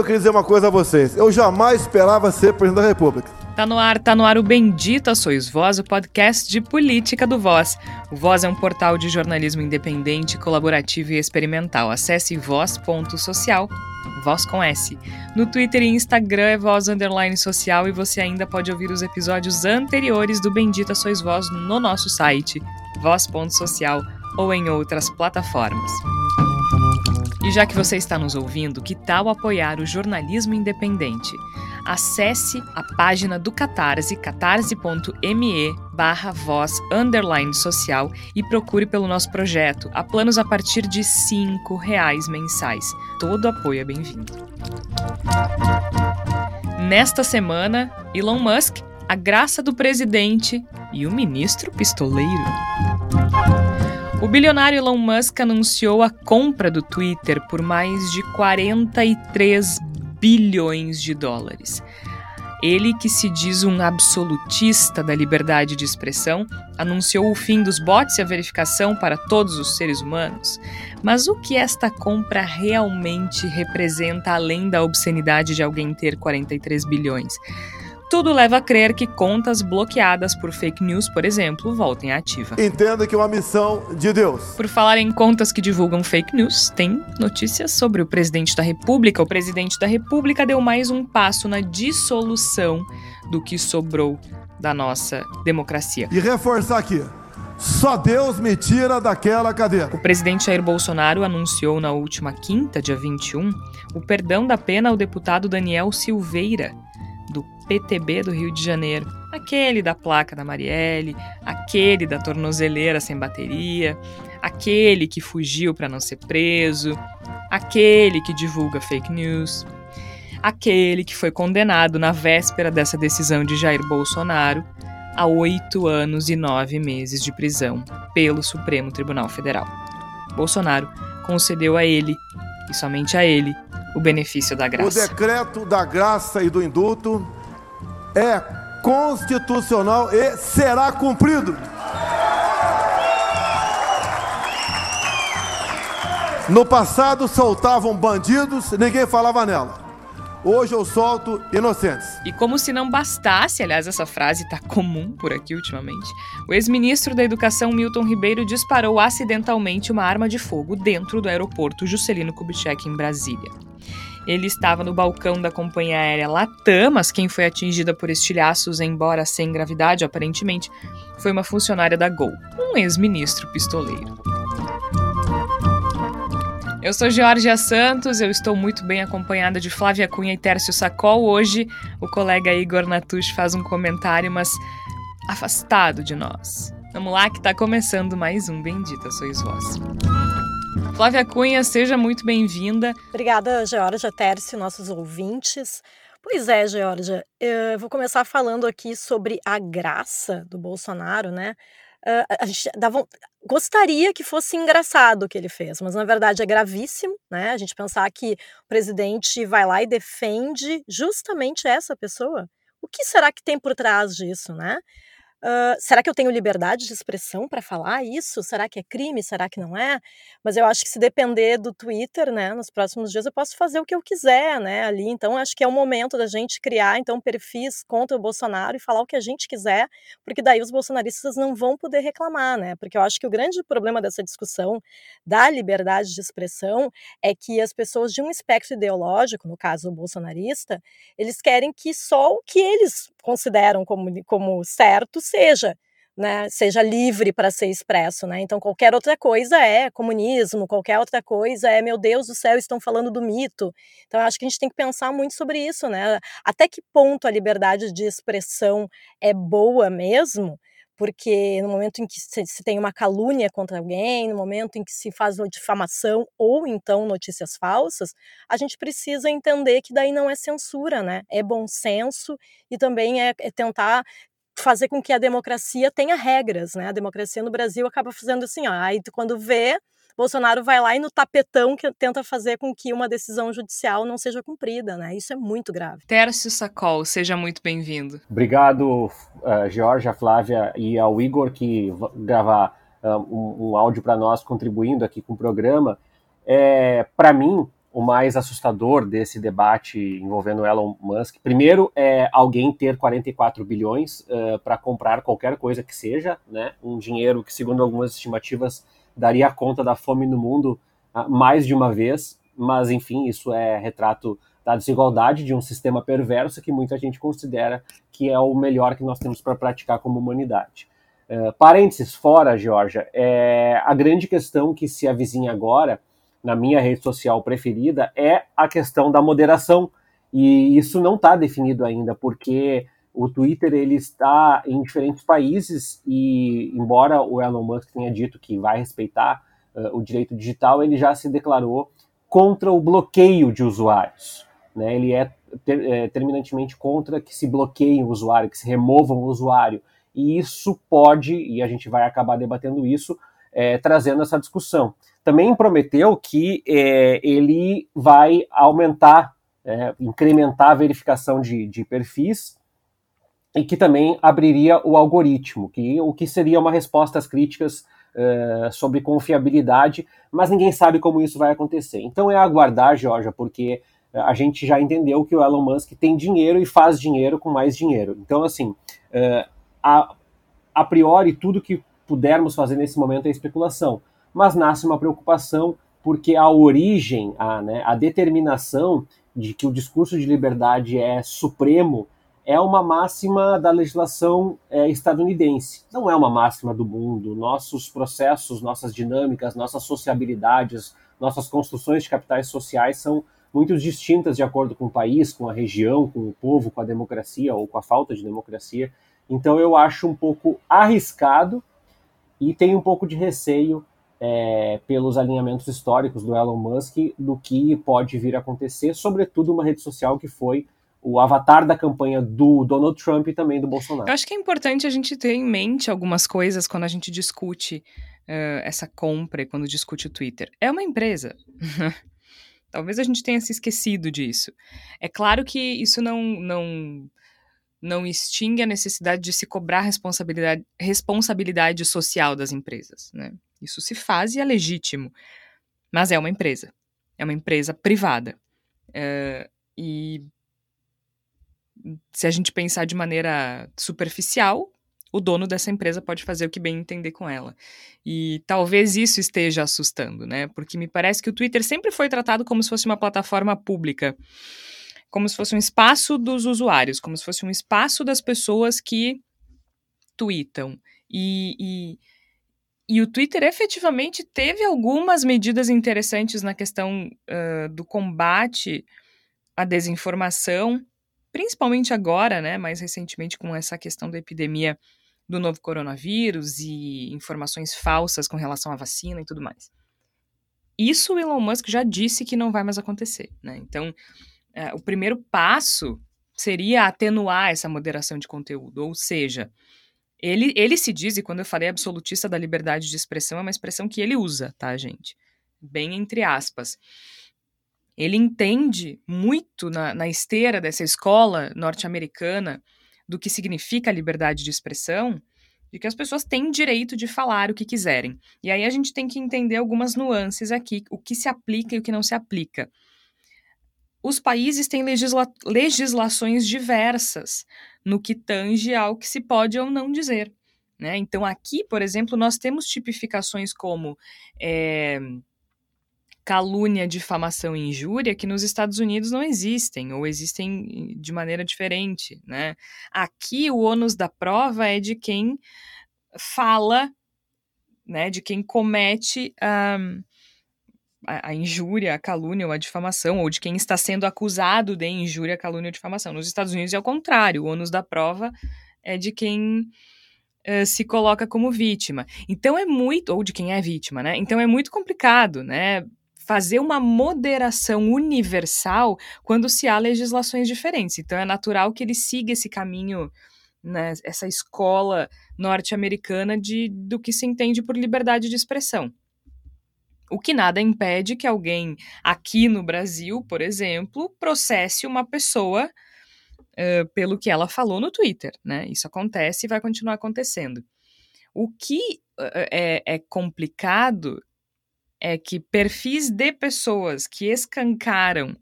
Eu queria dizer uma coisa a vocês. Eu jamais esperava ser presidente da República. Tá no ar, tá no ar o Bendita Sois Voz, o podcast de política do Voz. O Voz é um portal de jornalismo independente, colaborativo e experimental. Acesse voz.social, voz com S. No Twitter e Instagram é voz underline social e você ainda pode ouvir os episódios anteriores do Bendita Sois Voz no nosso site, voz.social ou em outras plataformas. E já que você está nos ouvindo, que tal apoiar o jornalismo independente? Acesse a página do Catarse, catarse.me barra voz underline social e procure pelo nosso projeto. Há planos a partir de R$ reais mensais. Todo apoio é bem-vindo. Nesta semana, Elon Musk, a graça do presidente e o ministro pistoleiro. O bilionário Elon Musk anunciou a compra do Twitter por mais de 43 bilhões de dólares. Ele, que se diz um absolutista da liberdade de expressão, anunciou o fim dos bots e a verificação para todos os seres humanos. Mas o que esta compra realmente representa além da obscenidade de alguém ter 43 bilhões? Tudo leva a crer que contas bloqueadas por fake news, por exemplo, voltem à ativa. Entenda que é uma missão de Deus. Por falar em contas que divulgam fake news, tem notícias sobre o presidente da República. O presidente da República deu mais um passo na dissolução do que sobrou da nossa democracia. E reforçar aqui. Só Deus me tira daquela cadeira. O presidente Jair Bolsonaro anunciou na última quinta, dia 21, o perdão da pena ao deputado Daniel Silveira, PTB do Rio de Janeiro. Aquele da placa da Marielle, aquele da tornozeleira sem bateria, aquele que fugiu para não ser preso, aquele que divulga fake news, aquele que foi condenado na véspera dessa decisão de Jair Bolsonaro a oito anos e nove meses de prisão pelo Supremo Tribunal Federal. Bolsonaro concedeu a ele, e somente a ele, o benefício da graça. O decreto da graça e do indulto é constitucional e será cumprido. No passado soltavam bandidos, ninguém falava nela. Hoje eu solto inocentes. E como se não bastasse, aliás, essa frase está comum por aqui ultimamente, o ex-ministro da Educação Milton Ribeiro disparou acidentalmente uma arma de fogo dentro do aeroporto Juscelino Kubitschek em Brasília. Ele estava no balcão da companhia aérea Latam, mas quem foi atingida por estilhaços, embora sem gravidade, aparentemente, foi uma funcionária da Gol, um ex-ministro pistoleiro. Eu sou Georgia Santos, eu estou muito bem acompanhada de Flávia Cunha e Tércio Sacol. Hoje, o colega Igor Natush faz um comentário, mas afastado de nós. Vamos lá que está começando mais um Bendita Sois Vós. Flávia Cunha, seja muito bem-vinda. Obrigada, Georgia Tércio, nossos ouvintes. Pois é, Georgia, eu vou começar falando aqui sobre a graça do Bolsonaro, né? a gente dava, gostaria que fosse engraçado o que ele fez, mas na verdade é gravíssimo, né? A gente pensar que o presidente vai lá e defende justamente essa pessoa. O que será que tem por trás disso, né? Uh, será que eu tenho liberdade de expressão para falar isso? Será que é crime? Será que não é? Mas eu acho que se depender do Twitter, né, nos próximos dias eu posso fazer o que eu quiser, né, ali. Então acho que é o momento da gente criar então perfis contra o Bolsonaro e falar o que a gente quiser, porque daí os bolsonaristas não vão poder reclamar, né? Porque eu acho que o grande problema dessa discussão da liberdade de expressão é que as pessoas de um espectro ideológico, no caso o bolsonarista, eles querem que só o que eles consideram como, como certo seja, né, seja livre para ser expresso, né? Então qualquer outra coisa é comunismo, qualquer outra coisa é meu Deus do céu, estão falando do mito. Então acho que a gente tem que pensar muito sobre isso, né? Até que ponto a liberdade de expressão é boa mesmo? Porque no momento em que se tem uma calúnia contra alguém, no momento em que se faz uma difamação ou então notícias falsas, a gente precisa entender que daí não é censura, né? É bom senso e também é, é tentar fazer com que a democracia tenha regras, né? A democracia no Brasil acaba fazendo assim, ó, aí quando vê Bolsonaro vai lá e no tapetão que tenta fazer com que uma decisão judicial não seja cumprida, né? Isso é muito grave. Tércio Sacol, seja muito bem-vindo. Obrigado, uh, Georgia, Flávia e ao Igor que gravar uh, um, um, áudio para nós contribuindo aqui com o programa. É, para mim, o mais assustador desse debate envolvendo Elon Musk, primeiro é alguém ter 44 bilhões uh, para comprar qualquer coisa que seja, né? Um dinheiro que, segundo algumas estimativas, daria conta da fome no mundo uh, mais de uma vez. Mas, enfim, isso é retrato da desigualdade de um sistema perverso que muita gente considera que é o melhor que nós temos para praticar como humanidade. Uh, parênteses, fora, Georgia, é a grande questão que se avizinha agora na minha rede social preferida é a questão da moderação. E isso não está definido ainda, porque o Twitter ele está em diferentes países e, embora o Elon Musk tenha dito que vai respeitar uh, o direito digital, ele já se declarou contra o bloqueio de usuários. Né? Ele é, ter, é terminantemente contra que se bloqueie o usuário, que se removam o usuário. E isso pode, e a gente vai acabar debatendo isso, é, trazendo essa discussão. Também prometeu que é, ele vai aumentar, incrementar a verificação de, de, perfis e que também abriria o algoritmo, que, o que seria uma resposta às críticas é, sobre confiabilidade, mas ninguém sabe como isso vai acontecer. Então é aguardar, Georgia, porque a gente já entendeu que o Elon Musk tem dinheiro e faz dinheiro com mais dinheiro. Então, assim, é, a, a priori, tudo que pudermos fazer nesse momento é especulação mas nasce uma preocupação porque a origem, a, né, a determinação de que o discurso de liberdade é supremo é uma máxima da legislação é, estadunidense. Não é uma máxima do mundo. Nossos processos, nossas dinâmicas, nossas sociabilidades, nossas construções de capitais sociais são muito distintas de acordo com o país, com a região, com o povo, com a democracia ou com a falta de democracia. Então eu acho um pouco arriscado e tenho um pouco de receio é, pelos alinhamentos históricos do Elon Musk do que pode vir a acontecer, sobretudo uma rede social que foi o avatar da campanha do Donald Trump e também do Bolsonaro. Eu acho que é importante a gente ter em mente algumas coisas quando a gente discute uh, essa compra e quando discute o Twitter. É uma empresa. Talvez a gente tenha se esquecido disso. É claro que isso não, não, não extingue a necessidade de se cobrar responsabilidade, responsabilidade social das empresas. Né? Isso se faz e é legítimo. Mas é uma empresa. É uma empresa privada. É, e se a gente pensar de maneira superficial, o dono dessa empresa pode fazer o que bem entender com ela. E talvez isso esteja assustando, né? Porque me parece que o Twitter sempre foi tratado como se fosse uma plataforma pública, como se fosse um espaço dos usuários, como se fosse um espaço das pessoas que tweetam. E, e e o Twitter efetivamente teve algumas medidas interessantes na questão uh, do combate à desinformação, principalmente agora, né, mais recentemente com essa questão da epidemia do novo coronavírus e informações falsas com relação à vacina e tudo mais. Isso o Elon Musk já disse que não vai mais acontecer. Né? Então, uh, o primeiro passo seria atenuar essa moderação de conteúdo, ou seja, ele, ele se diz, e quando eu falei absolutista da liberdade de expressão, é uma expressão que ele usa, tá, gente? Bem entre aspas. Ele entende muito na, na esteira dessa escola norte-americana do que significa a liberdade de expressão, de que as pessoas têm direito de falar o que quiserem. E aí a gente tem que entender algumas nuances aqui, o que se aplica e o que não se aplica. Os países têm legisla legislações diversas no que tange ao que se pode ou não dizer. Né? Então, aqui, por exemplo, nós temos tipificações como é, calúnia, difamação e injúria que nos Estados Unidos não existem, ou existem de maneira diferente. Né? Aqui, o ônus da prova é de quem fala, né, de quem comete. A, a, injúria, a calúnia ou a difamação, ou de quem está sendo acusado de injúria, calúnia ou difamação. Nos Estados Unidos é o contrário, o ônus da prova é de quem uh, se coloca como vítima. Então é muito, ou de quem é vítima, né? Então é muito complicado, né? Fazer uma moderação universal quando se há legislações diferentes. Então é natural que ele siga esse caminho, né, essa escola norte-americana de do que se entende por liberdade de expressão. O que nada impede que alguém aqui no Brasil, por exemplo, processe uma pessoa uh, pelo que ela falou no Twitter, né? Isso acontece e vai continuar acontecendo. O que é, é complicado é que perfis de pessoas que escancaram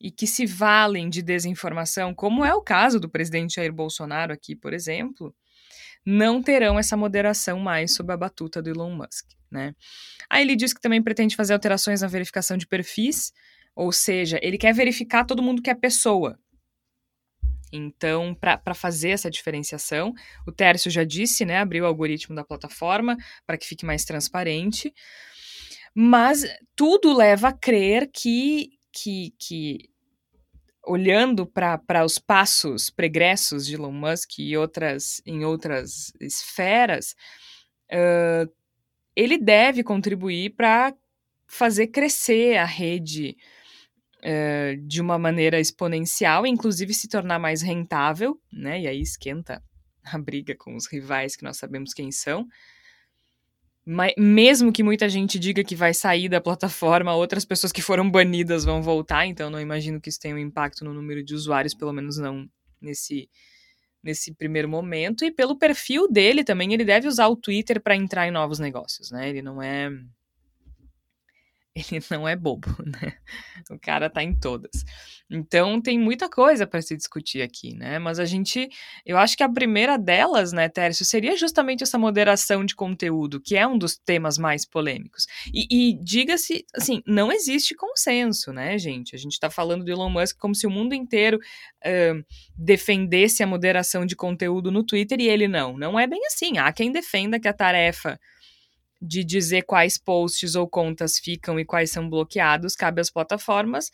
e que se valem de desinformação, como é o caso do presidente Jair Bolsonaro aqui, por exemplo, não terão essa moderação mais sob a batuta do Elon Musk, né? Aí ele diz que também pretende fazer alterações na verificação de perfis, ou seja, ele quer verificar todo mundo que é pessoa. Então, para fazer essa diferenciação, o Tércio já disse, né, abriu o algoritmo da plataforma para que fique mais transparente. Mas tudo leva a crer que, que, que olhando para os passos pregressos de Elon Musk e outras, em outras esferas, uh, ele deve contribuir para fazer crescer a rede uh, de uma maneira exponencial, inclusive se tornar mais rentável, né? E aí esquenta a briga com os rivais que nós sabemos quem são. Mas, mesmo que muita gente diga que vai sair da plataforma, outras pessoas que foram banidas vão voltar, então não imagino que isso tenha um impacto no número de usuários, pelo menos não nesse, nesse primeiro momento. E pelo perfil dele também, ele deve usar o Twitter para entrar em novos negócios, né? Ele não é ele não é bobo, né? O cara tá em todas. Então tem muita coisa para se discutir aqui, né? Mas a gente, eu acho que a primeira delas, né, Tércio, seria justamente essa moderação de conteúdo, que é um dos temas mais polêmicos. E, e diga-se, assim, não existe consenso, né, gente? A gente tá falando do Elon Musk como se o mundo inteiro uh, defendesse a moderação de conteúdo no Twitter e ele não. Não é bem assim. Há quem defenda que a tarefa de dizer quais posts ou contas ficam e quais são bloqueados cabe às plataformas,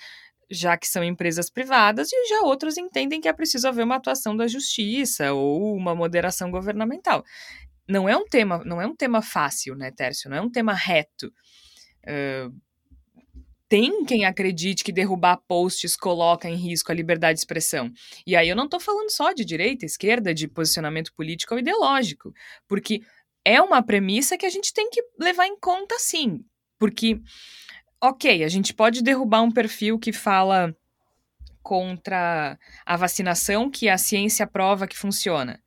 já que são empresas privadas, e já outros entendem que é preciso haver uma atuação da justiça ou uma moderação governamental. Não é um tema, não é um tema fácil, né, Tércio? Não é um tema reto. Uh, tem quem acredite que derrubar posts coloca em risco a liberdade de expressão. E aí eu não estou falando só de direita, esquerda, de posicionamento político ou ideológico, porque é uma premissa que a gente tem que levar em conta sim. Porque, ok, a gente pode derrubar um perfil que fala contra a vacinação, que a ciência prova que funciona.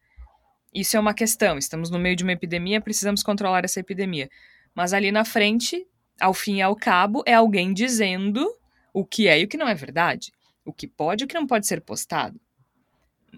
Isso é uma questão. Estamos no meio de uma epidemia, precisamos controlar essa epidemia. Mas ali na frente, ao fim e ao cabo, é alguém dizendo o que é e o que não é verdade. O que pode e o que não pode ser postado.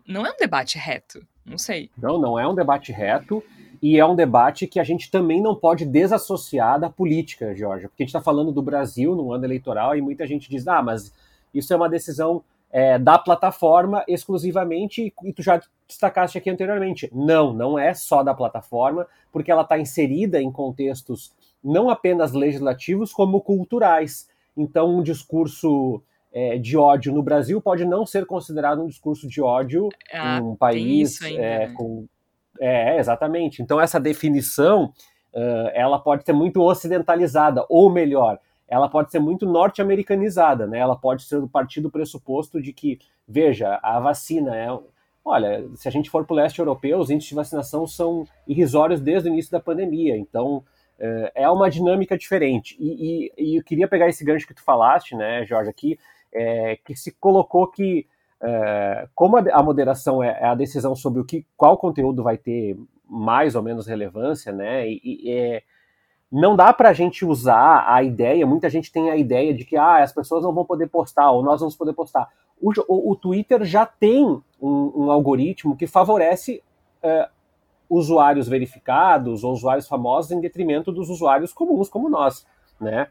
Não é um debate reto. Não sei. Não, não é um debate reto. E é um debate que a gente também não pode desassociar da política, Jorge, porque a gente está falando do Brasil no ano eleitoral e muita gente diz, ah, mas isso é uma decisão é, da plataforma exclusivamente, e tu já destacaste aqui anteriormente. Não, não é só da plataforma, porque ela está inserida em contextos não apenas legislativos, como culturais. Então, um discurso é, de ódio no Brasil pode não ser considerado um discurso de ódio ah, em um país ainda, é, né? com é, exatamente. Então essa definição, uh, ela pode ser muito ocidentalizada, ou melhor, ela pode ser muito norte-americanizada, né? Ela pode ser do pressuposto de que, veja, a vacina é... Olha, se a gente for para o leste europeu, os índices de vacinação são irrisórios desde o início da pandemia, então é uma dinâmica diferente. E, e, e, eu queria pegar esse gancho que tu falaste, né, Jorge, aqui, é, que se colocou que é, como a, a moderação é, é, a decisão sobre o que, qual conteúdo vai ter mais ou menos relevância, né? E, e é, não dá para a gente usar a ideia. Muita gente tem a ideia de que ah, as pessoas não vão poder postar ou nós vamos poder postar. O, o, o Twitter já tem um, um, algoritmo que favorece é, usuários verificados ou usuários famosos em detrimento dos usuários comuns como nós, né?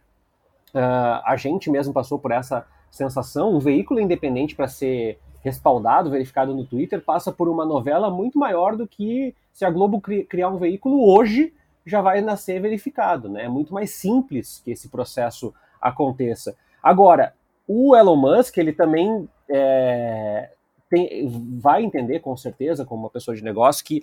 Uh, a gente mesmo passou por essa sensação, um veículo independente para ser respaldado, verificado no Twitter, passa por uma novela muito maior do que se a Globo cri criar um veículo hoje já vai nascer verificado, né? É muito mais simples que esse processo aconteça. Agora, o Elon Musk, ele também é, tem, vai entender, com certeza, como uma pessoa de negócio, que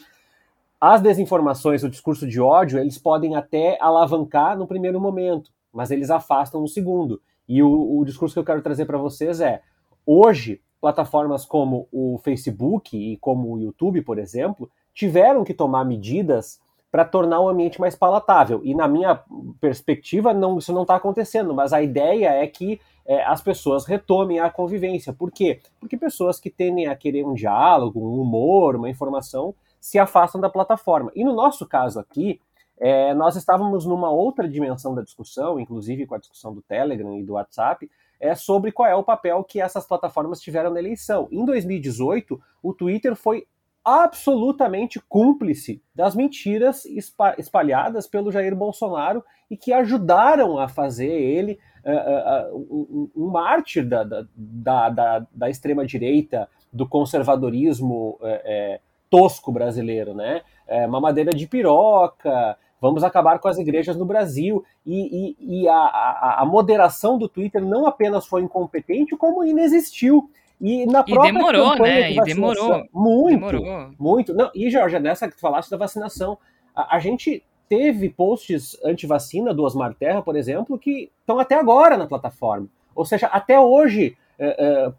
as desinformações, o discurso de ódio, eles podem até alavancar no primeiro momento, mas eles afastam no segundo. E o, o discurso que eu quero trazer para vocês é: hoje, plataformas como o Facebook e como o YouTube, por exemplo, tiveram que tomar medidas para tornar o ambiente mais palatável. E na minha perspectiva, não, isso não está acontecendo, mas a ideia é que é, as pessoas retomem a convivência. Por quê? Porque pessoas que tendem a querer um diálogo, um humor, uma informação, se afastam da plataforma. E no nosso caso aqui, é, nós estávamos numa outra dimensão da discussão, inclusive com a discussão do Telegram e do WhatsApp, é sobre qual é o papel que essas plataformas tiveram na eleição. Em 2018, o Twitter foi absolutamente cúmplice das mentiras espalhadas pelo Jair Bolsonaro e que ajudaram a fazer ele uh, uh, um, um, mártir da, da, da, da extrema-direita, do conservadorismo uh, tosco brasileiro, né? É, mamadeira de piroca, vamos acabar com as igrejas no Brasil. E, e, e a, a, a, moderação do Twitter não apenas foi incompetente, como inexistiu. E na própria e demorou, né? E demorou. Muito, demorou. muito. Não, e, Jorge, nessa que tu falaste da vacinação, a, a gente teve posts anti-vacina do Osmar Terra, por exemplo, que estão até agora na plataforma. Ou seja, até hoje é, é,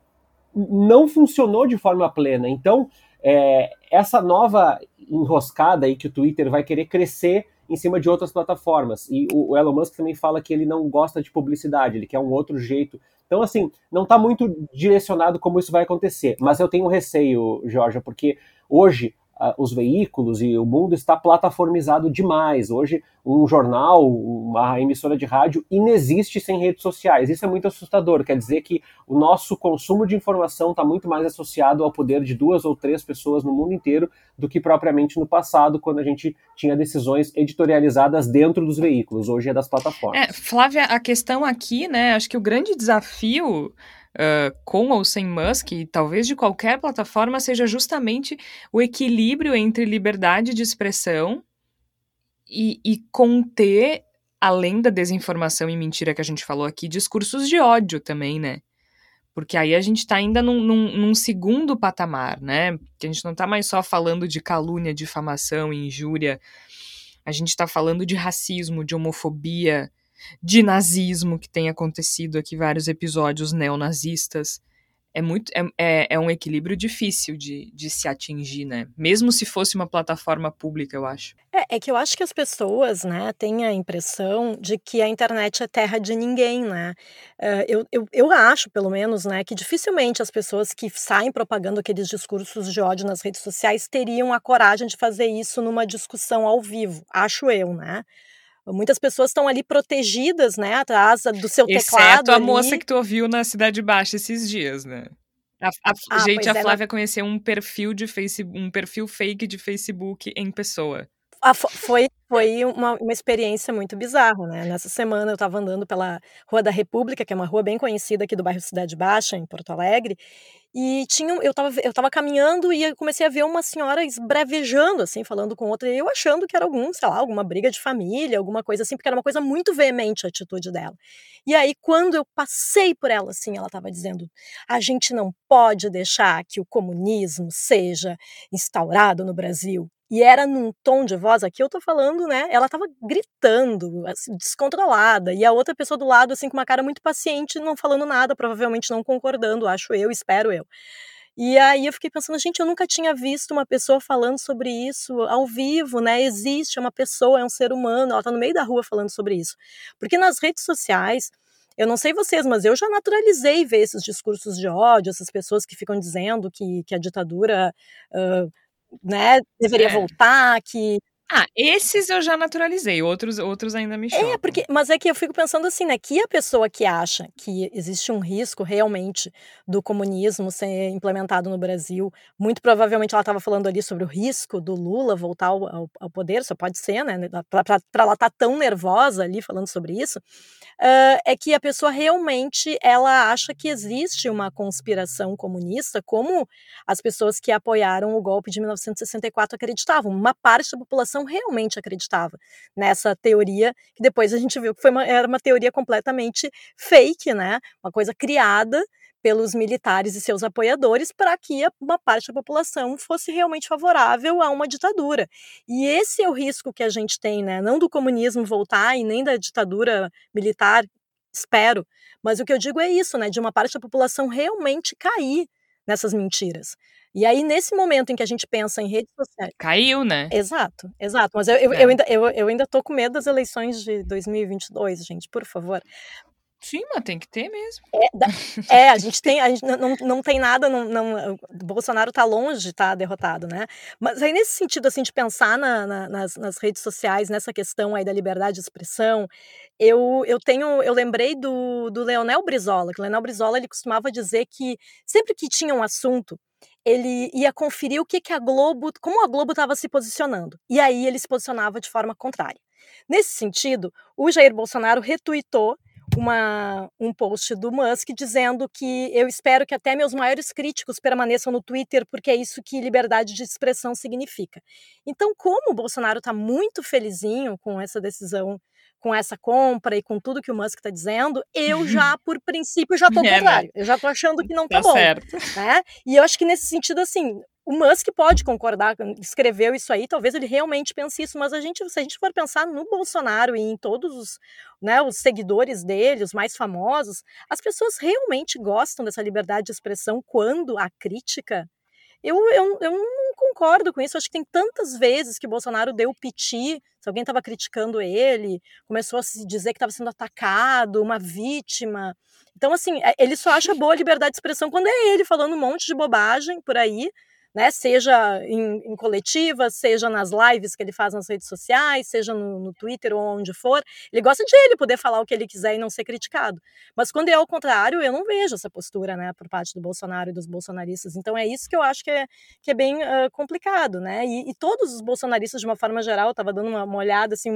não funcionou de forma plena. Então, é, essa nova enroscada aí que o Twitter vai querer crescer em cima de outras plataformas. E o, o Elon Musk também fala que ele não gosta de publicidade, ele quer um outro jeito. Então, assim, não está muito direcionado como isso vai acontecer. Mas eu tenho receio, Georgia, porque hoje os veículos e o mundo está plataformizado demais. Hoje, um jornal, uma emissora de rádio inexiste sem redes sociais. Isso é muito assustador. Quer dizer que o nosso consumo de informação está muito mais associado ao poder de duas ou três pessoas no mundo inteiro do que propriamente no passado, quando a gente tinha decisões editorializadas dentro dos veículos. Hoje é das plataformas. É, Flávia, a questão aqui, né? Acho que o grande desafio uh, com ou sem Musk, e talvez de qualquer plataforma, seja justamente o equilíbrio entre liberdade de expressão e, e conter, além da desinformação e mentira que a gente falou aqui, discursos de ódio também, né? Porque aí a gente está ainda num, num, num, segundo patamar, né? Que a gente não está mais só falando de calúnia, difamação, injúria. A gente está falando de racismo, de homofobia, de nazismo que tem acontecido aqui, vários episódios neonazistas. É, muito, é, é, é um equilíbrio difícil de, de se atingir, né? Mesmo se fosse uma plataforma pública, eu acho. É, é que eu acho que as pessoas, né, têm a impressão de que a internet é terra de ninguém, né? Uh, eu, eu, eu acho, pelo menos, né, que dificilmente as pessoas que saem propagando aqueles discursos de ódio nas redes sociais teriam a coragem de fazer isso numa discussão ao vivo, acho eu, né? Muitas pessoas estão ali protegidas, né, atrás do seu Exceto teclado. Exceto a ali. moça que tu ouviu na Cidade Baixa esses dias, né? A, a, ah, gente, a Flávia ela... conheceu um perfil de Facebook, um perfil fake de Facebook em pessoa. Ah, foi foi uma, uma experiência muito bizarra, né? Nessa semana eu estava andando pela Rua da República, que é uma rua bem conhecida aqui do bairro Cidade Baixa, em Porto Alegre, e tinha, eu estava eu tava caminhando e comecei a ver uma senhora esbravejando, assim, falando com outra, e eu achando que era algum, sei lá, alguma briga de família, alguma coisa assim, porque era uma coisa muito veemente a atitude dela. E aí, quando eu passei por ela, assim, ela estava dizendo: a gente não pode deixar que o comunismo seja instaurado no Brasil. E era num tom de voz, aqui eu tô falando, né? Ela tava gritando, assim, descontrolada, e a outra pessoa do lado, assim, com uma cara muito paciente, não falando nada, provavelmente não concordando, acho eu, espero eu. E aí eu fiquei pensando, gente, eu nunca tinha visto uma pessoa falando sobre isso ao vivo, né? Existe, é uma pessoa, é um ser humano, ela tá no meio da rua falando sobre isso. Porque nas redes sociais, eu não sei vocês, mas eu já naturalizei ver esses discursos de ódio, essas pessoas que ficam dizendo que, que a ditadura. Uh, né, deveria é. voltar, que ah, esses eu já naturalizei, outros outros ainda me é, chocam. É, porque, mas é que eu fico pensando assim, né, que a pessoa que acha que existe um risco realmente do comunismo ser implementado no Brasil, muito provavelmente ela estava falando ali sobre o risco do Lula voltar ao, ao, ao poder, só pode ser, né, para ela estar tá tão nervosa ali falando sobre isso, uh, é que a pessoa realmente, ela acha que existe uma conspiração comunista, como as pessoas que apoiaram o golpe de 1964 acreditavam, uma parte da população população realmente acreditava nessa teoria, que depois a gente viu que foi uma, era uma teoria completamente fake, né? Uma coisa criada pelos militares e seus apoiadores para que uma parte da população fosse realmente favorável a uma ditadura. E esse é o risco que a gente tem, né? Não do comunismo voltar e nem da ditadura militar, espero, mas o que eu digo é isso, né? De uma parte da população realmente cair nessas mentiras. E aí, nesse momento em que a gente pensa em redes sociais. Caiu, né? Exato, exato. Mas eu, eu, é. eu, ainda, eu, eu ainda tô com medo das eleições de 2022, gente, por favor. Sim, mas tem que ter mesmo. É, é a gente tem, a gente não, não tem nada, não, não, Bolsonaro está longe de estar tá derrotado, né? Mas aí nesse sentido, assim, de pensar na, na, nas, nas redes sociais, nessa questão aí da liberdade de expressão, eu, eu tenho, eu lembrei do, do Leonel Brizola, que o Leonel Brizola, ele costumava dizer que sempre que tinha um assunto, ele ia conferir o que, que a Globo, como a Globo estava se posicionando. E aí ele se posicionava de forma contrária. Nesse sentido, o Jair Bolsonaro retuitou uma, um post do Musk dizendo que eu espero que até meus maiores críticos permaneçam no Twitter, porque é isso que liberdade de expressão significa. Então, como o Bolsonaro está muito felizinho com essa decisão, com essa compra e com tudo que o Musk está dizendo, eu já, por princípio, já estou é, contrário. Né? Eu já estou achando que não está tá bom. Certo. Né? E eu acho que nesse sentido, assim, o Musk pode concordar, escreveu isso aí, talvez ele realmente pense isso, mas a gente, se a gente for pensar no Bolsonaro e em todos os, né, os seguidores dele, os mais famosos, as pessoas realmente gostam dessa liberdade de expressão quando a crítica. Eu, eu, eu não concordo com isso. Acho que tem tantas vezes que Bolsonaro deu piti, se alguém estava criticando ele, começou a se dizer que estava sendo atacado, uma vítima. Então, assim, é, ele só acha boa a liberdade de expressão quando é ele falando um monte de bobagem por aí, né? Seja em, em coletivas, seja nas lives que ele faz nas redes sociais, seja no, no, Twitter ou onde for. Ele gosta de ele poder falar o que ele quiser e não ser criticado. Mas quando é ao contrário, eu não vejo essa postura, né, por parte do Bolsonaro e dos bolsonaristas. Então é isso que eu acho que é, que é bem uh, complicado, né? E, e, todos os bolsonaristas, de uma forma geral, estava dando uma, uma, olhada, assim,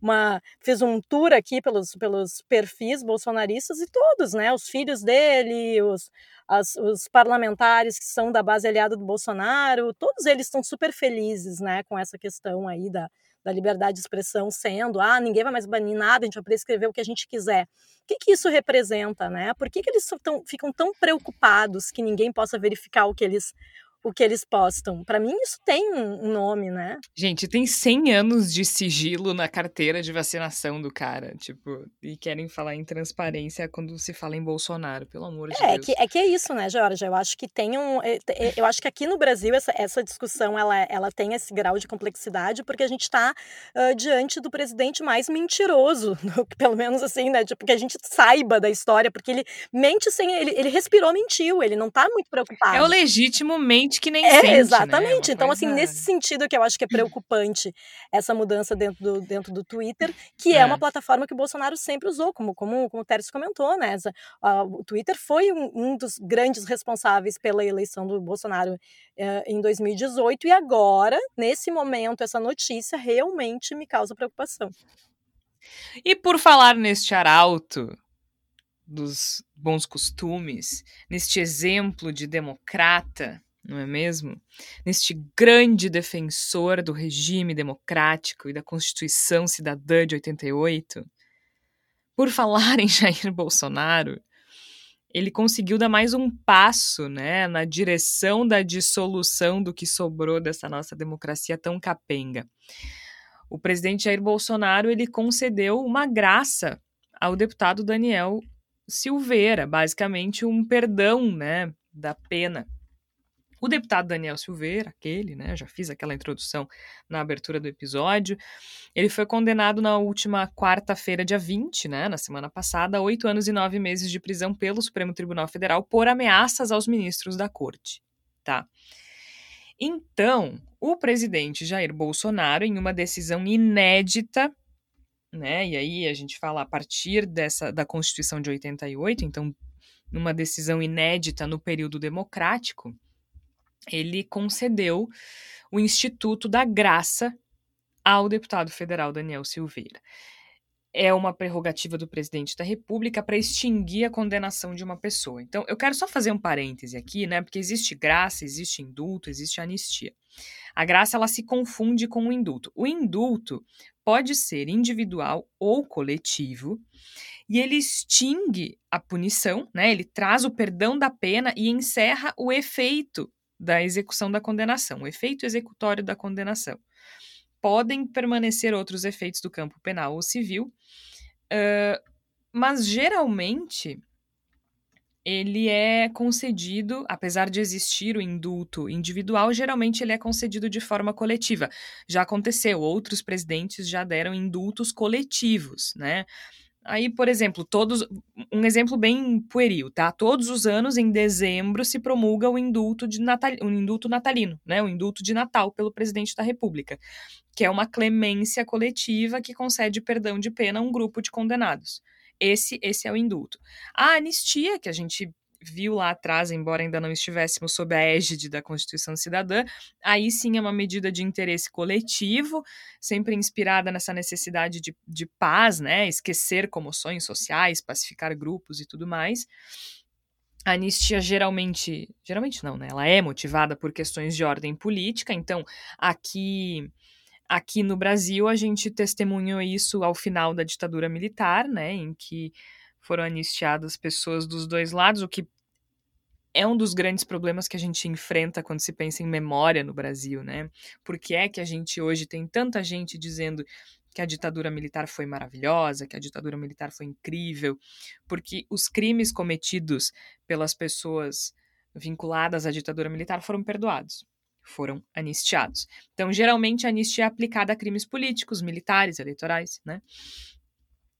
uma, fez um tour aqui pelos, pelos perfis bolsonaristas e todos, né? Os filhos dele, os as, os parlamentares que são da base aliada do Bolsonaro, todos eles estão super felizes né, com essa questão aí da, da liberdade de expressão sendo, ah, ninguém vai mais banir nada, a gente vai poder escrever o que a gente quiser. O que, que isso representa, né? Por que, que eles tão, ficam tão preocupados que ninguém possa verificar o que eles o que eles postam. Para mim, isso tem um nome, né? Gente, tem 100 anos de sigilo na carteira de vacinação do cara, tipo, e querem falar em transparência quando se fala em Bolsonaro, pelo amor de é, Deus. Que, é que é isso, né, Georgia? Eu acho que tem um. É, é, eu acho que aqui no Brasil essa, essa discussão ela, ela tem esse grau de complexidade, porque a gente está uh, diante do presidente mais mentiroso, pelo menos assim, né? Tipo, que a gente saiba da história, porque ele mente sem. Ele, ele respirou, mentiu, ele não tá muito preocupado. É o legítimo mente que nem é, sente, né? Exatamente. Né? Então, assim, nesse sentido que eu acho que é preocupante essa mudança dentro do, dentro do Twitter, que é. é uma plataforma que o Bolsonaro sempre usou, como, como, como o Tércio comentou, né? Essa, uh, o Twitter foi um, um, dos grandes responsáveis pela eleição do Bolsonaro uh, em 2018, e agora, nesse momento, essa notícia realmente me causa preocupação. E por falar neste arauto, dos bons costumes, neste exemplo de democrata, não é mesmo? Neste grande defensor do regime democrático e da Constituição Cidadã de 88. Por falar em Jair Bolsonaro, ele conseguiu dar mais um passo né, na direção da dissolução do que sobrou dessa nossa democracia tão capenga. O presidente Jair Bolsonaro ele concedeu uma graça ao deputado Daniel Silveira, basicamente um perdão né, da pena o deputado Daniel Silveira, aquele, né, já fiz aquela introdução na abertura do episódio, ele foi condenado na última quarta-feira, dia 20, né, na semana passada, a oito anos e nove meses de prisão pelo Supremo Tribunal Federal por ameaças aos ministros da corte, tá? Então, o presidente Jair Bolsonaro, em uma decisão inédita, né, e aí a gente fala a partir dessa da Constituição de 88, então, numa decisão inédita no período democrático, ele concedeu o Instituto da Graça ao deputado federal Daniel Silveira. É uma prerrogativa do presidente da República para extinguir a condenação de uma pessoa. Então, eu quero só fazer um parêntese aqui, né? Porque existe graça, existe indulto, existe anistia. A graça ela se confunde com o indulto. O indulto pode ser individual ou coletivo, e ele extingue a punição, né? Ele traz o perdão da pena e encerra o efeito da execução da condenação, o efeito executório da condenação. Podem permanecer outros efeitos do campo penal ou civil, uh, mas geralmente ele é concedido, apesar de existir o indulto individual, geralmente ele é concedido de forma coletiva. Já aconteceu, outros presidentes já deram indultos coletivos, né? Aí, por exemplo, todos. Um exemplo bem pueril, tá? Todos os anos, em dezembro, se promulga o indulto, de natal, o indulto natalino, né? O indulto de Natal pelo presidente da República, que é uma clemência coletiva que concede perdão de pena a um grupo de condenados. Esse, esse é o indulto. A anistia, que a gente viu lá atrás, embora ainda não estivéssemos sob a égide da Constituição Cidadã, aí sim é uma medida de interesse coletivo, sempre inspirada nessa necessidade de, de paz, né? Esquecer comoções sociais, pacificar grupos e tudo mais. A anistia geralmente, geralmente não, né? Ela é motivada por questões de ordem política, então aqui aqui no Brasil a gente testemunhou isso ao final da ditadura militar, né, em que foram anistiadas pessoas dos dois lados, o que é um dos grandes problemas que a gente enfrenta quando se pensa em memória no Brasil, né? Por que é que a gente hoje tem tanta gente dizendo que a ditadura militar foi maravilhosa, que a ditadura militar foi incrível? Porque os crimes cometidos pelas pessoas vinculadas à ditadura militar foram perdoados, foram anistiados. Então, geralmente, a anistia é aplicada a crimes políticos, militares, eleitorais, né?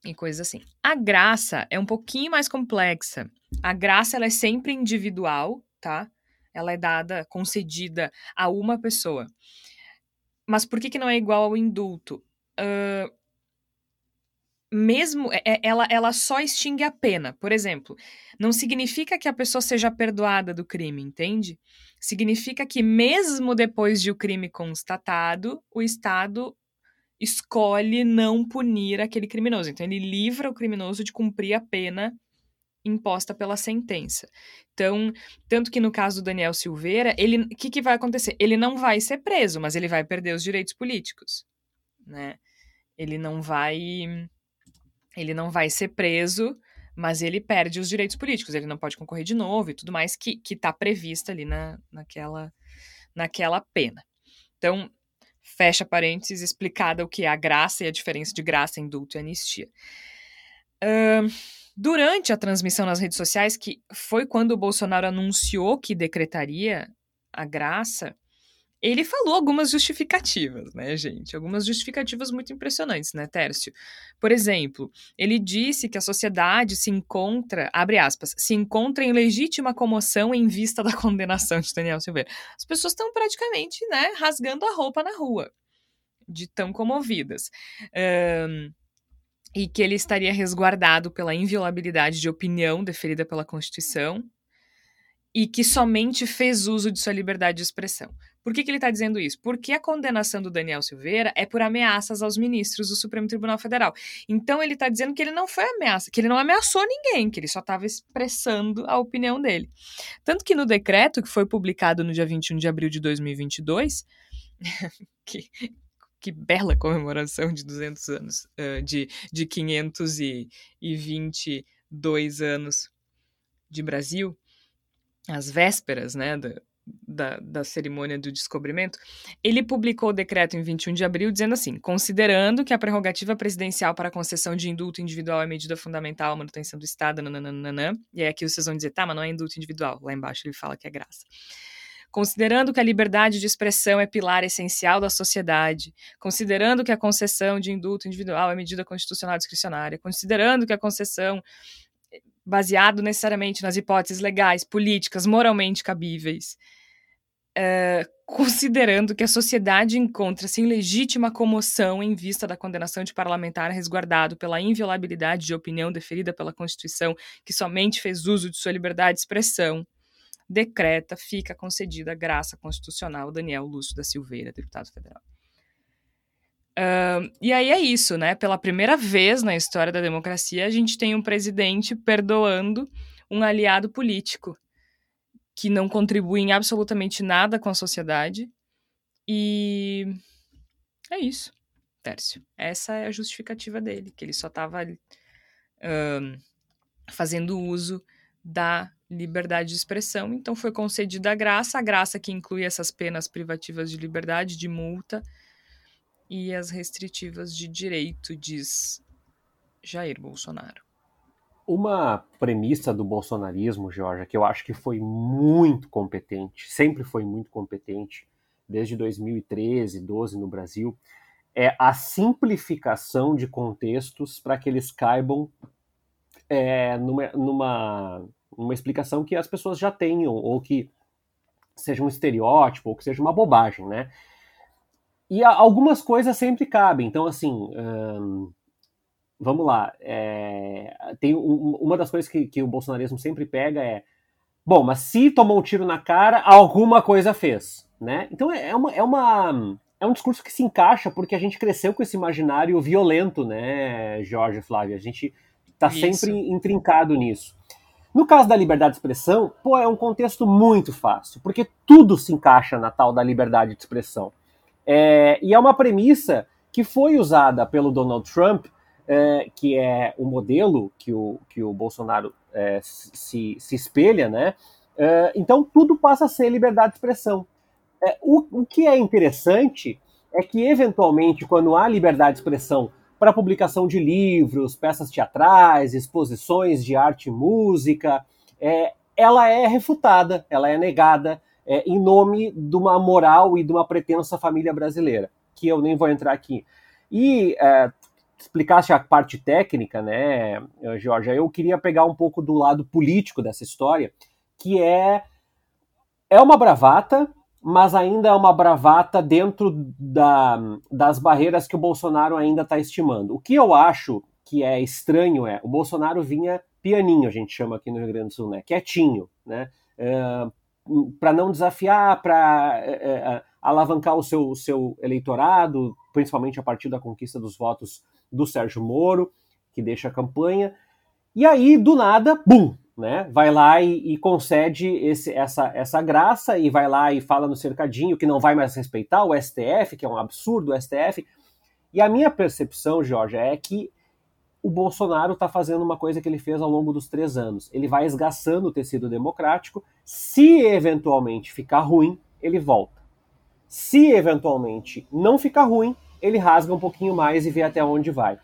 E coisas assim. A graça é um pouquinho mais complexa. A graça ela é sempre individual, tá? Ela é dada, concedida a uma pessoa. Mas por que, que não é igual ao indulto? Uh, mesmo é, é, ela, ela só extingue a pena. Por exemplo, não significa que a pessoa seja perdoada do crime, entende? Significa que mesmo depois de o crime constatado, o Estado escolhe não punir aquele criminoso. Então, ele livra o criminoso de cumprir a pena imposta pela sentença. Então, tanto que no caso do Daniel Silveira, ele, o que, que vai acontecer? Ele não vai ser preso, mas ele vai perder os direitos políticos, né? Ele não vai, ele não vai ser preso, mas ele perde os direitos políticos. Ele não pode concorrer de novo e tudo mais que que está prevista ali na, naquela, naquela pena. Então, fecha parênteses, explicada o que é a graça e a diferença de graça, indulto e anistia. Uh, durante a transmissão nas redes sociais, que foi quando o Bolsonaro anunciou que decretaria a graça, ele falou algumas justificativas, né, gente? Algumas justificativas muito impressionantes, né, Tércio? Por exemplo, ele disse que a sociedade se encontra, abre aspas, se encontra em legítima comoção em vista da condenação de Daniel Silveira. As pessoas estão praticamente, né, rasgando a roupa na rua, de tão comovidas. Um, e que ele estaria resguardado pela inviolabilidade de opinião deferida pela Constituição e que somente fez uso de sua liberdade de expressão. Por que, que ele está dizendo isso? Porque a condenação do Daniel Silveira é por ameaças aos ministros do Supremo Tribunal Federal. Então ele está dizendo que ele não foi ameaça, que ele não ameaçou ninguém, que ele só estava expressando a opinião dele. Tanto que no decreto que foi publicado no dia 21 de abril de 2022, que, que bela comemoração de 200 anos, de, de 522 anos de Brasil, às vésperas né, do, da, da cerimônia do descobrimento, ele publicou o decreto em 21 de abril dizendo assim: considerando que a prerrogativa presidencial para a concessão de indulto individual é medida fundamental à manutenção do Estado, nananana, e aí aqui vocês vão dizer, tá, mas não é indulto individual. Lá embaixo ele fala que é graça. Considerando que a liberdade de expressão é pilar essencial da sociedade, considerando que a concessão de indulto individual é medida constitucional discricionária, considerando que a concessão baseado necessariamente nas hipóteses legais, políticas, moralmente cabíveis, eh, considerando que a sociedade encontra-se em legítima comoção em vista da condenação de parlamentar resguardado pela inviolabilidade de opinião deferida pela Constituição, que somente fez uso de sua liberdade de expressão, decreta, fica concedida graça constitucional Daniel Lúcio da Silveira, deputado federal. Uh, e aí é isso, né? Pela primeira vez na história da democracia, a gente tem um presidente perdoando um aliado político que não contribui em absolutamente nada com a sociedade. E é isso, Tércio. Essa é a justificativa dele, que ele só estava uh, fazendo uso da liberdade de expressão. Então foi concedida a graça, a graça que inclui essas penas privativas de liberdade, de multa e as restritivas de direito, diz Jair Bolsonaro. Uma premissa do bolsonarismo, Georgia, que eu acho que foi muito competente, sempre foi muito competente, desde 2013, 12 no Brasil, é a simplificação de contextos para que eles caibam é, numa, numa, numa explicação que as pessoas já tenham, ou que seja um estereótipo, ou que seja uma bobagem, né? E algumas coisas sempre cabem. Então, assim, hum, vamos lá. É, tem um, uma das coisas que, que, o bolsonarismo sempre pega é, bom, mas se tomou um tiro na cara, alguma coisa fez, né? Então é, é uma, é uma é um discurso que se encaixa porque a gente cresceu com esse imaginário violento, né, Jorge Flávio? A gente está sempre intrincado nisso. No caso da liberdade de expressão, pô, é um contexto muito fácil, porque tudo se encaixa na tal da liberdade de expressão. É, e é uma premissa que foi usada pelo Donald Trump, é, que é o modelo que o, que o Bolsonaro é, se, se espelha, né? É, então tudo passa a ser liberdade de expressão. É, o, o que é interessante é que, eventualmente, quando há liberdade de expressão para publicação de livros, peças teatrais, exposições de arte e música, é, ela é refutada, ela é negada é, em nome de uma moral e de uma pretensa família brasileira, que eu nem vou entrar aqui. E é, explicasse a parte técnica, né, Jorge, eu queria pegar um pouco do lado político dessa história, que é é uma bravata, mas ainda é uma bravata dentro da, das barreiras que o Bolsonaro ainda está estimando. O que eu acho que é estranho é o Bolsonaro vinha pianinho, a gente chama aqui no Rio Grande do Sul, né? Quietinho, né? Uh, para não desafiar, para é, uh, alavancar o seu, o seu eleitorado, principalmente a partir da conquista dos votos do Sérgio Moro, que deixa a campanha. E aí, do nada, bum, né, vai lá e, e, concede esse, essa, essa graça e vai lá e fala no cercadinho que não vai mais respeitar o STF, que é um absurdo o STF. E a minha percepção, Jorge, é que o Bolsonaro está fazendo uma coisa que ele fez ao longo dos três anos. Ele vai esgaçando o tecido democrático. Se eventualmente ficar ruim, ele volta. Se eventualmente não ficar ruim, ele rasga um pouquinho mais e vê até onde vai.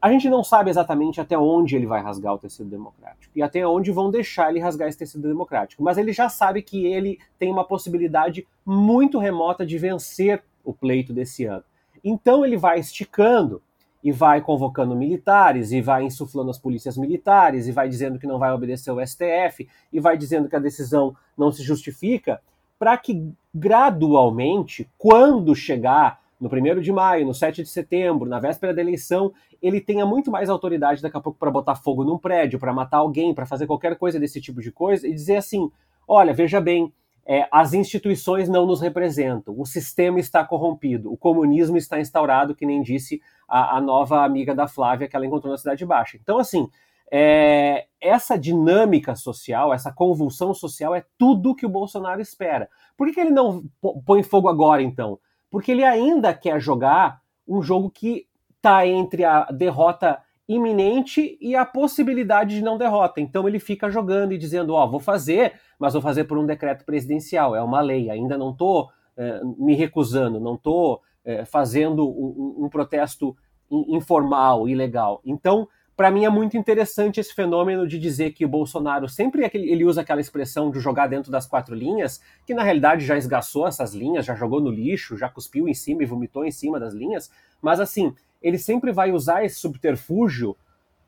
A gente não sabe exatamente até onde ele vai rasgar o tecido democrático e até onde vão deixar ele rasgar esse tecido democrático, mas ele já sabe que ele tem uma possibilidade muito remota de vencer o pleito desse ano. Então ele vai esticando e vai convocando militares e vai insuflando as polícias militares e vai dizendo que não vai obedecer ao STF e vai dizendo que a decisão não se justifica para que gradualmente, quando chegar no 1 de maio, no 7 de setembro, na véspera da eleição, ele tenha muito mais autoridade daqui a pouco para botar fogo num prédio, para matar alguém, para fazer qualquer coisa desse tipo de coisa e dizer assim: olha, veja bem, é, as instituições não nos representam, o sistema está corrompido, o comunismo está instaurado, que nem disse a, a nova amiga da Flávia que ela encontrou na Cidade Baixa. Então, assim, é, essa dinâmica social, essa convulsão social é tudo que o Bolsonaro espera. Por que, que ele não põe fogo agora, então? Porque ele ainda quer jogar um jogo que está entre a derrota iminente e a possibilidade de não derrota. Então ele fica jogando e dizendo: Ó, oh, vou fazer, mas vou fazer por um decreto presidencial, é uma lei, ainda não estou é, me recusando, não estou é, fazendo um, um protesto informal, ilegal. Então para mim é muito interessante esse fenômeno de dizer que o Bolsonaro sempre é ele usa aquela expressão de jogar dentro das quatro linhas, que na realidade já esgaçou essas linhas, já jogou no lixo, já cuspiu em cima e vomitou em cima das linhas, mas assim, ele sempre vai usar esse subterfúgio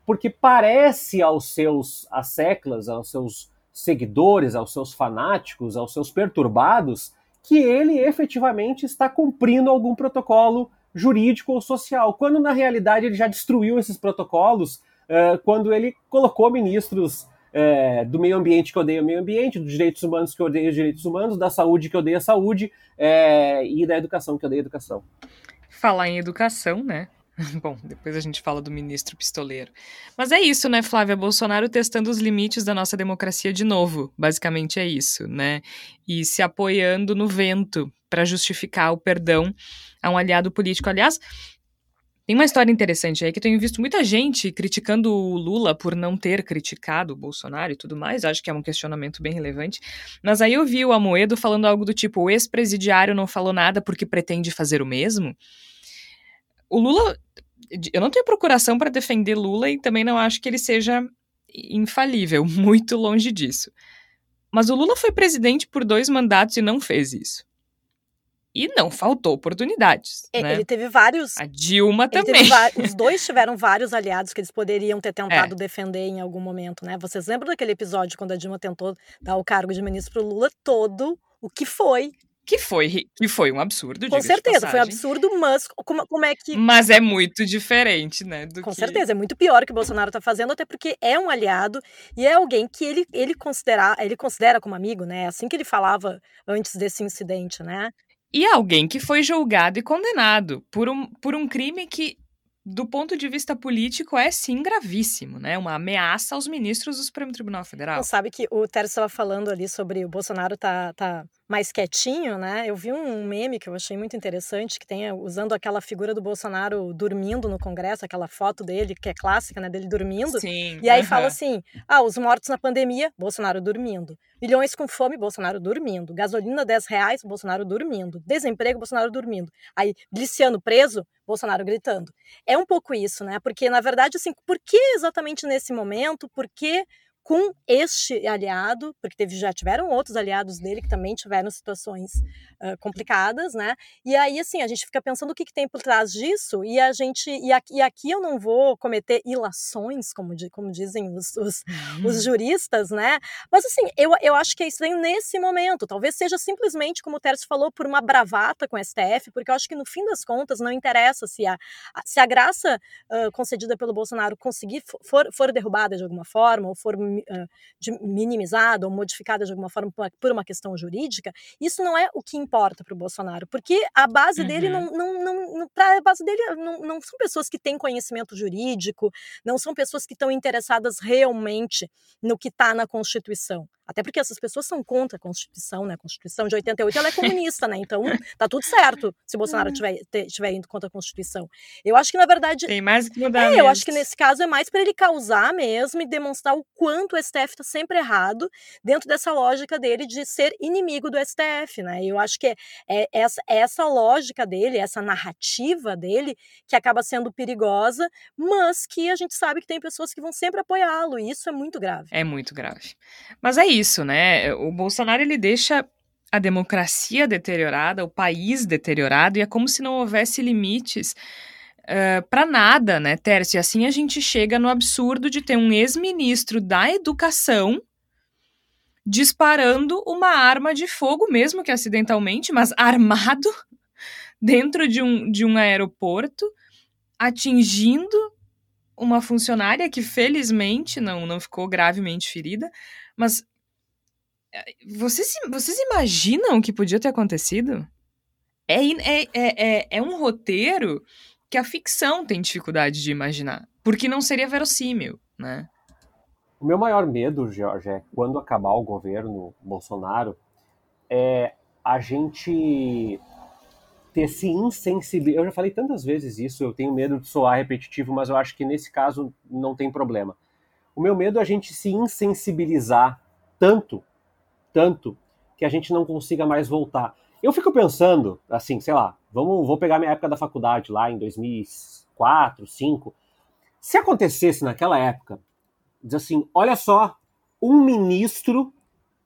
porque parece aos seus asseclas, aos seus seguidores, aos seus fanáticos, aos seus perturbados, que ele efetivamente está cumprindo algum protocolo jurídico ou social, quando na realidade ele já destruiu esses protocolos uh, quando ele colocou ministros uh, do meio ambiente que odeia o meio ambiente, dos direitos humanos que odeia os direitos humanos, da saúde que odeia a saúde uh, e da educação que odeia a educação. Falar em educação, né? Bom, depois a gente fala do ministro pistoleiro. Mas é isso, né, Flávia? Bolsonaro testando os limites da nossa democracia de novo. Basicamente é isso, né? E se apoiando no vento para justificar o perdão a um aliado político. Aliás, tem uma história interessante aí que eu tenho visto muita gente criticando o Lula por não ter criticado o Bolsonaro e tudo mais. Acho que é um questionamento bem relevante. Mas aí eu vi o Amoedo falando algo do tipo: o ex-presidiário não falou nada porque pretende fazer o mesmo. O Lula. Eu não tenho procuração para defender Lula e também não acho que ele seja infalível, muito longe disso. Mas o Lula foi presidente por dois mandatos e não fez isso. E não faltou oportunidades. É, né? Ele teve vários. A Dilma também. os dois tiveram vários aliados que eles poderiam ter tentado é. defender em algum momento, né? Vocês lembram daquele episódio quando a Dilma tentou dar o cargo de ministro pro Lula? Todo o que foi que foi, que foi um absurdo, Com certeza, foi um absurdo, mas como, como, é que. Mas é muito diferente, né? Com que... certeza, é muito pior o que o Bolsonaro está fazendo, até porque é um aliado e é alguém que ele, ele, considera, ele considera como amigo, né? É assim que ele falava antes desse incidente, né? E é alguém que foi julgado e condenado por um, por um crime que do ponto de vista político, é sim gravíssimo, né? Uma ameaça aos ministros do Supremo Tribunal Federal. Você sabe que o Tércio estava falando ali sobre o Bolsonaro tá, tá mais quietinho, né? Eu vi um meme que eu achei muito interessante, que tem usando aquela figura do Bolsonaro dormindo no Congresso, aquela foto dele, que é clássica, né? Dele dormindo. Sim. E aí uh -huh. fala assim: ah, os mortos na pandemia, Bolsonaro dormindo. Milhões com fome, Bolsonaro dormindo. Gasolina 10 reais, Bolsonaro dormindo. Desemprego, Bolsonaro dormindo. Aí, Gliciano preso, Bolsonaro gritando. É um pouco isso, né? Porque, na verdade, assim, por que exatamente nesse momento? Por que com este aliado, porque teve, já tiveram outros aliados dele que também tiveram situações uh, complicadas, né? E aí, assim, a gente fica pensando o que, que tem por trás disso, e a gente. E aqui, e aqui eu não vou cometer ilações, como, como dizem os, os, os, juristas, né? Mas, assim, eu, eu acho que é estranho nesse momento. Talvez seja simplesmente, como o Tércio falou, por uma bravata com o STF, porque eu acho que no fim das contas não interessa se a, se a graça uh, concedida pelo Bolsonaro conseguir for, for derrubada de alguma forma, ou for minimizada ou modificada de alguma forma por uma questão jurídica, isso não é o que importa para o Bolsonaro, porque a base uhum. dele não, não, não a base dele não, não são pessoas que têm conhecimento jurídico, não são pessoas que estão interessadas realmente no que está na Constituição. Até porque essas pessoas são contra a Constituição, né? A Constituição de 88 ela é comunista, né? Então tá tudo certo se Bolsonaro estiver uhum. tiver indo contra a Constituição. Eu acho que, na verdade. Tem mais que mudar. É, eu acho que nesse caso é mais para ele causar mesmo e demonstrar o quanto o STF está sempre errado dentro dessa lógica dele de ser inimigo do STF, né? Eu acho que é, é essa, é essa lógica dele, essa narrativa dele, que acaba sendo perigosa, mas que a gente sabe que tem pessoas que vão sempre apoiá-lo, e isso é muito grave. É muito grave. Mas é isso, né? O Bolsonaro ele deixa a democracia deteriorada, o país deteriorado, e é como se não houvesse limites uh, para nada, né, Tércio? E assim a gente chega no absurdo de ter um ex-ministro da educação disparando uma arma de fogo, mesmo que acidentalmente, mas armado, dentro de um, de um aeroporto, atingindo uma funcionária que felizmente não, não ficou gravemente ferida, mas vocês, vocês imaginam o que podia ter acontecido? É, é, é, é, é um roteiro que a ficção tem dificuldade de imaginar, porque não seria verossímil, né? O meu maior medo, Jorge, é quando acabar o governo Bolsonaro, é a gente ter se insensibilizado. Eu já falei tantas vezes isso, eu tenho medo de soar repetitivo, mas eu acho que nesse caso não tem problema. O meu medo é a gente se insensibilizar tanto tanto que a gente não consiga mais voltar. Eu fico pensando, assim, sei lá, vamos, vou pegar minha época da faculdade lá em 2004, 2005. Se acontecesse naquela época, diz assim, olha só, um ministro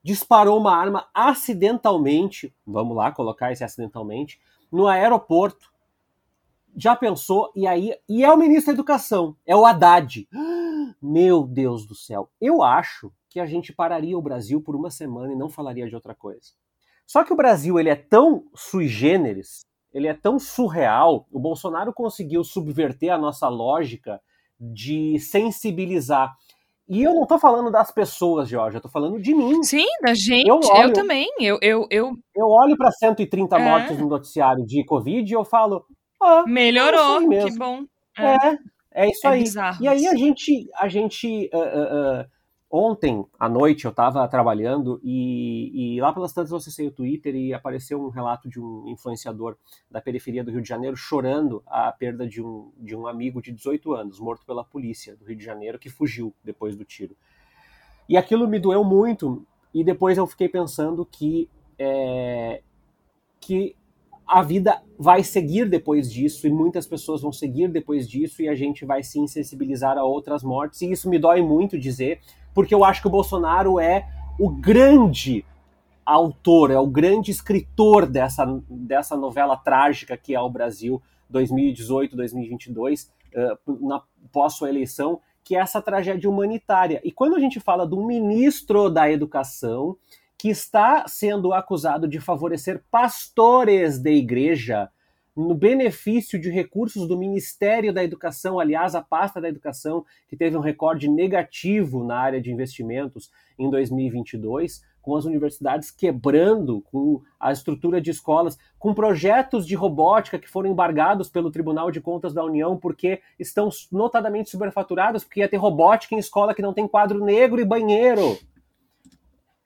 disparou uma arma acidentalmente, vamos lá colocar esse acidentalmente, no aeroporto. Já pensou? E aí, e é o ministro da Educação, é o Haddad. Meu Deus do céu. Eu acho que a gente pararia o Brasil por uma semana e não falaria de outra coisa. Só que o Brasil ele é tão sui generis, ele é tão surreal. O Bolsonaro conseguiu subverter a nossa lógica de sensibilizar. E eu não tô falando das pessoas, Jorge, eu tô falando de mim. Sim, da gente. Eu, olho, eu também. Eu, eu, eu... eu olho para 130 é. mortes no noticiário de Covid e eu falo. Ah, Melhorou, é que bom. É, é, é isso é aí. Bizarro, e aí a gente, a gente uh, uh, uh, Ontem à noite eu estava trabalhando e, e, lá pelas tantas eu acessei o Twitter e apareceu um relato de um influenciador da periferia do Rio de Janeiro chorando a perda de um, de um amigo de 18 anos, morto pela polícia do Rio de Janeiro, que fugiu depois do tiro. E aquilo me doeu muito e depois eu fiquei pensando que, é, que a vida vai seguir depois disso e muitas pessoas vão seguir depois disso e a gente vai se insensibilizar a outras mortes e isso me dói muito dizer porque eu acho que o Bolsonaro é o grande autor, é o grande escritor dessa, dessa novela trágica que é o Brasil 2018-2022, uh, na pós sua eleição, que é essa tragédia humanitária. E quando a gente fala do ministro da Educação, que está sendo acusado de favorecer pastores da igreja no benefício de recursos do Ministério da Educação, aliás, a pasta da Educação, que teve um recorde negativo na área de investimentos em 2022, com as universidades quebrando, com a estrutura de escolas, com projetos de robótica que foram embargados pelo Tribunal de Contas da União porque estão notadamente superfaturados, porque ia ter robótica em escola que não tem quadro negro e banheiro.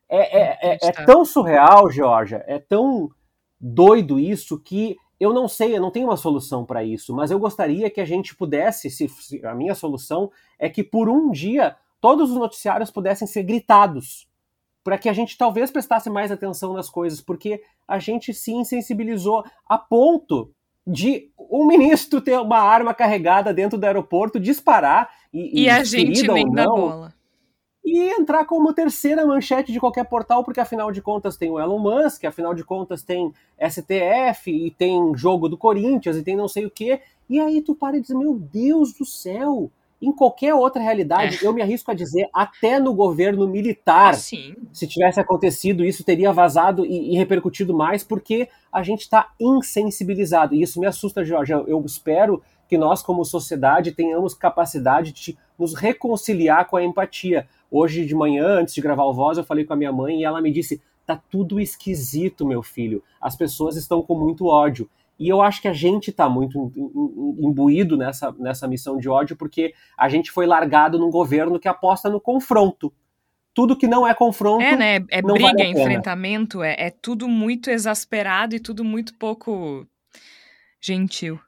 É, é, é, é tão surreal, Georgia, é tão doido isso que eu não sei, eu não tenho uma solução para isso, mas eu gostaria que a gente pudesse, se, se, a minha solução é que por um dia todos os noticiários pudessem ser gritados, para que a gente talvez prestasse mais atenção nas coisas, porque a gente se insensibilizou a ponto de um ministro ter uma arma carregada dentro do aeroporto, disparar e, e, e a gente nem dá bola e entrar como terceira manchete de qualquer portal, porque afinal de contas tem o Elon Musk, afinal de contas tem STF, e tem jogo do Corinthians, e tem não sei o quê. E aí tu para e diz, meu Deus do céu, em qualquer outra realidade, é. eu me arrisco a dizer, até no governo militar, ah, se tivesse acontecido isso, teria vazado e, e repercutido mais, porque a gente está insensibilizado. E isso me assusta, Jorge. Eu, eu espero que nós, como sociedade, tenhamos capacidade de nos reconciliar com a empatia. Hoje de manhã, antes de gravar o Voz, eu falei com a minha mãe e ela me disse: tá tudo esquisito, meu filho. As pessoas estão com muito ódio. E eu acho que a gente está muito imbuído nessa, nessa missão de ódio porque a gente foi largado num governo que aposta no confronto. Tudo que não é confronto. É, né? É briga, vale enfrentamento, é, é tudo muito exasperado e tudo muito pouco gentil.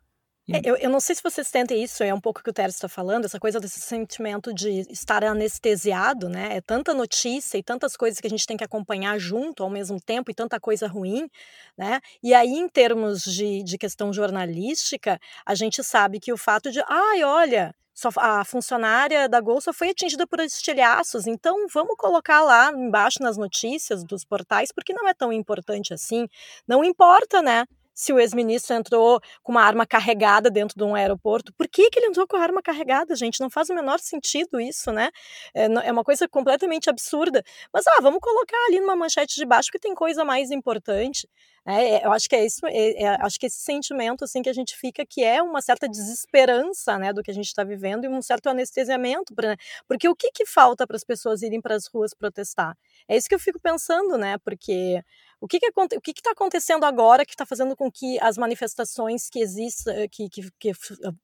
É, eu, eu, não sei se vocês sentem isso, é um pouco o que o Teres está falando, essa coisa desse sentimento de estar anestesiado, né? É tanta notícia e tantas coisas que a gente tem que acompanhar junto ao mesmo tempo e tanta coisa ruim, né? E aí, em termos de, de questão jornalística, a gente sabe que o fato de, ai, olha, só, a funcionária da Gol só foi atingida por estilhaços, então vamos colocar lá embaixo nas notícias dos portais, porque não é tão importante assim. Não importa, né? Se o ex-ministro entrou com uma arma carregada dentro de um aeroporto. Por que, que ele entrou com a arma carregada, gente? Não faz o menor sentido isso, né? É, é uma coisa completamente absurda. Mas, ah, vamos colocar ali numa manchete de baixo que tem coisa mais importante. É, é eu acho que é isso, é, é, acho que esse sentimento assim que a gente fica que é uma certa desesperança, né, do que a gente está vivendo e um certo anestesiamento, pra, porque o que, que falta para as pessoas irem para as ruas protestar? É isso que eu fico pensando, né? Porque o que está que, que tá acontecendo agora que está fazendo com que as manifestações que existem, que, que, que,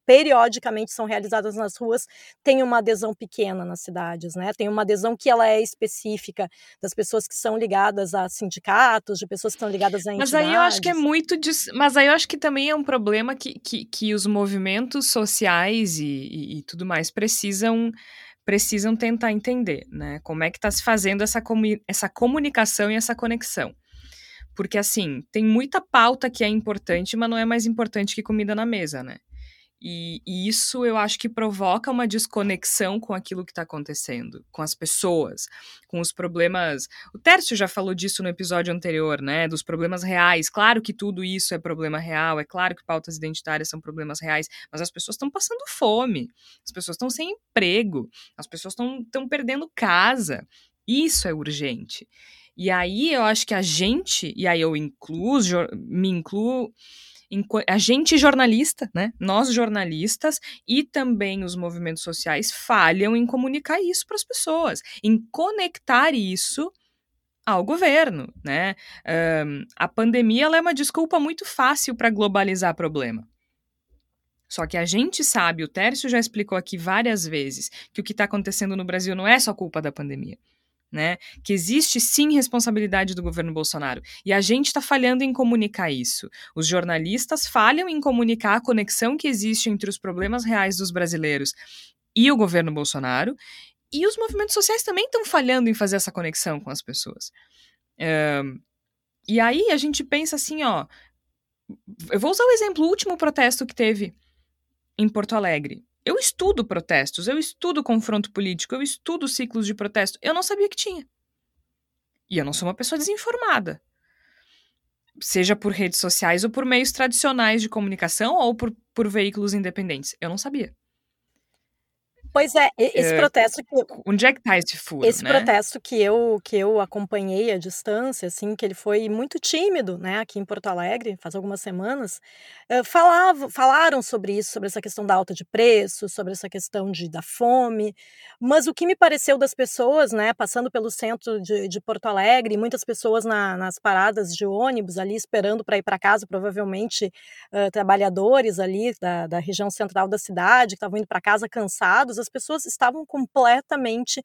periodicamente são realizadas nas ruas, tenham uma adesão pequena nas cidades, né? Tem uma adesão que ela é específica das pessoas que são ligadas a sindicatos, de pessoas que estão ligadas a entidades. Mas aí eu acho que é muito... Dis... Mas aí eu acho que também é um problema que, que, que os movimentos sociais e, e, e tudo mais precisam precisam tentar entender, né? Como é que está se fazendo essa, comu essa comunicação e essa conexão. Porque, assim, tem muita pauta que é importante, mas não é mais importante que comida na mesa, né? E, e isso eu acho que provoca uma desconexão com aquilo que está acontecendo, com as pessoas, com os problemas. O Tércio já falou disso no episódio anterior, né? Dos problemas reais. Claro que tudo isso é problema real, é claro que pautas identitárias são problemas reais, mas as pessoas estão passando fome, as pessoas estão sem emprego, as pessoas estão perdendo casa. Isso é urgente. E aí eu acho que a gente, e aí eu incluo, me incluo, a gente jornalista, né? Nós jornalistas e também os movimentos sociais falham em comunicar isso para as pessoas, em conectar isso ao governo, né? Um, a pandemia é uma desculpa muito fácil para globalizar problema. Só que a gente sabe, o Tércio já explicou aqui várias vezes, que o que está acontecendo no Brasil não é só culpa da pandemia né? Que existe sim responsabilidade do governo Bolsonaro. E a gente está falhando em comunicar isso. Os jornalistas falham em comunicar a conexão que existe entre os problemas reais dos brasileiros e o governo Bolsonaro. E os movimentos sociais também estão falhando em fazer essa conexão com as pessoas. e aí a gente pensa assim, ó. Eu vou usar o exemplo, o último protesto que teve em Porto Alegre. Eu estudo protestos, eu estudo confronto político, eu estudo ciclos de protesto. Eu não sabia que tinha. E eu não sou uma pessoa desinformada. Seja por redes sociais ou por meios tradicionais de comunicação ou por, por veículos independentes. Eu não sabia. Pois é, esse é, protesto que onde é que tá esse furo, esse né? protesto que eu que eu acompanhei à distância, assim, que ele foi muito tímido, né, aqui em Porto Alegre, faz algumas semanas, uh, falava, falaram sobre isso, sobre essa questão da alta de preço, sobre essa questão de da fome, mas o que me pareceu das pessoas, né, passando pelo centro de, de Porto Alegre, muitas pessoas na, nas paradas de ônibus ali esperando para ir para casa, provavelmente uh, trabalhadores ali da, da região central da cidade que estavam indo para casa cansados as pessoas estavam completamente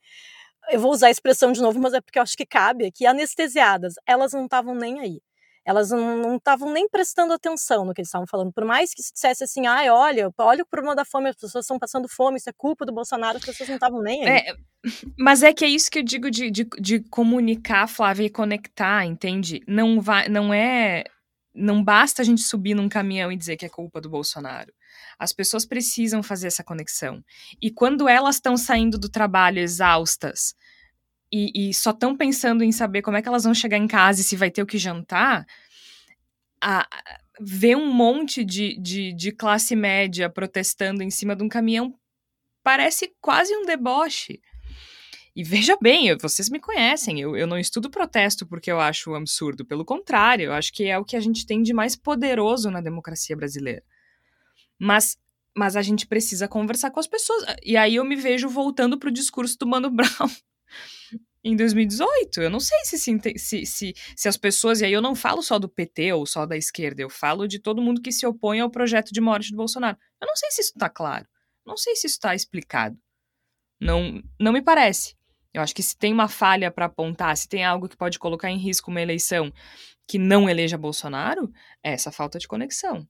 eu vou usar a expressão de novo, mas é porque eu acho que cabe aqui, anestesiadas. Elas não estavam nem aí. Elas não estavam nem prestando atenção no que eles estavam falando. Por mais que se dissesse assim, ai, olha, olha o problema da fome, as pessoas estão passando fome, isso é culpa do Bolsonaro, as pessoas não estavam nem aí. É, mas é que é isso que eu digo de, de, de comunicar, Flávia, e conectar, entende? Não, vai, não é. Não basta a gente subir num caminhão e dizer que é culpa do Bolsonaro. As pessoas precisam fazer essa conexão. E quando elas estão saindo do trabalho exaustas e, e só estão pensando em saber como é que elas vão chegar em casa e se vai ter o que jantar, a, ver um monte de, de, de classe média protestando em cima de um caminhão parece quase um deboche. E veja bem, vocês me conhecem, eu, eu não estudo protesto porque eu acho absurdo. Pelo contrário, eu acho que é o que a gente tem de mais poderoso na democracia brasileira. Mas, mas a gente precisa conversar com as pessoas. E aí eu me vejo voltando pro discurso do Mano Brown em 2018. Eu não sei se, se, se, se, as pessoas, e aí eu não falo só do PT ou só da esquerda, eu falo de todo mundo que se opõe ao projeto de morte do Bolsonaro. Eu não sei se isso está claro. Não sei se isso está explicado. Não, não me parece. Eu acho que se tem uma falha para apontar, se tem algo que pode colocar em risco uma eleição que não eleja Bolsonaro, é essa falta de conexão.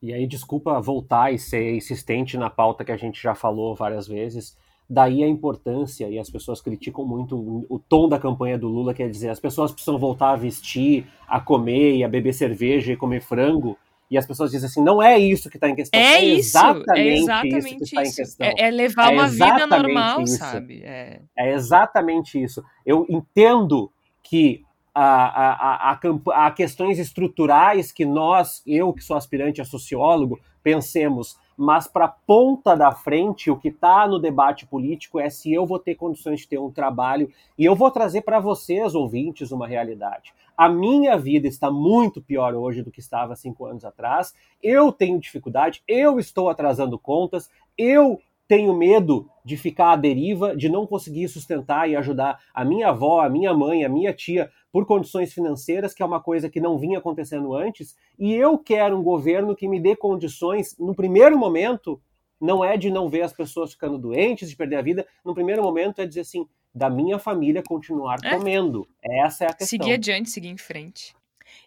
E aí, desculpa voltar e ser insistente na pauta que a gente já falou várias vezes. Daí a importância, e as pessoas criticam muito o tom da campanha do Lula, quer dizer, as pessoas precisam voltar a vestir, a comer e a beber cerveja e comer frango. E as pessoas dizem assim, não é isso que está em questão. É, é isso, exatamente, é exatamente isso que está em questão. É, é levar é uma vida normal, isso. sabe? É. é exatamente isso. Eu entendo que a, a, a, a, questões estruturais que nós, eu que sou aspirante a sociólogo, pensemos, mas para a ponta da frente, o que está no debate político é se eu vou ter condições de ter um trabalho, e eu vou trazer para vocês, ouvintes, uma realidade. A minha vida está muito pior hoje do que estava cinco anos atrás, eu tenho dificuldade, eu estou atrasando contas, eu tenho medo de ficar à deriva, de não conseguir sustentar e ajudar a minha avó, a minha mãe, a minha tia por condições financeiras, que é uma coisa que não vinha acontecendo antes, e eu quero um governo que me dê condições, no primeiro momento, não é de não ver as pessoas ficando doentes, de perder a vida, no primeiro momento é dizer assim, da minha família continuar é. comendo. Essa é a questão. Seguir adiante, seguir em frente.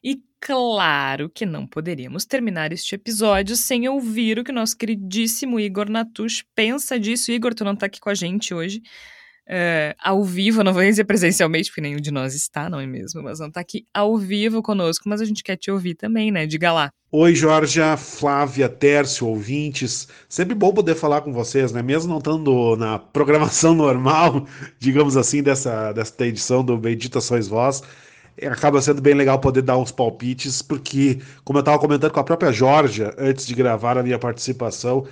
E claro que não poderíamos terminar este episódio sem ouvir o que nosso queridíssimo Igor Natush pensa disso. Igor, tu não tá aqui com a gente hoje, uh, ao vivo, não vou dizer presencialmente, porque nenhum de nós está, não é mesmo? Mas não está aqui ao vivo conosco, mas a gente quer te ouvir também, né? Diga lá. Oi, Jorge, Flávia, Tércio, ouvintes. Sempre bom poder falar com vocês, né? Mesmo não estando na programação normal, digamos assim, dessa, dessa edição do Bendita Sois Vós, acaba sendo bem legal poder dar uns palpites, porque, como eu estava comentando com a própria Georgia antes de gravar a minha participação,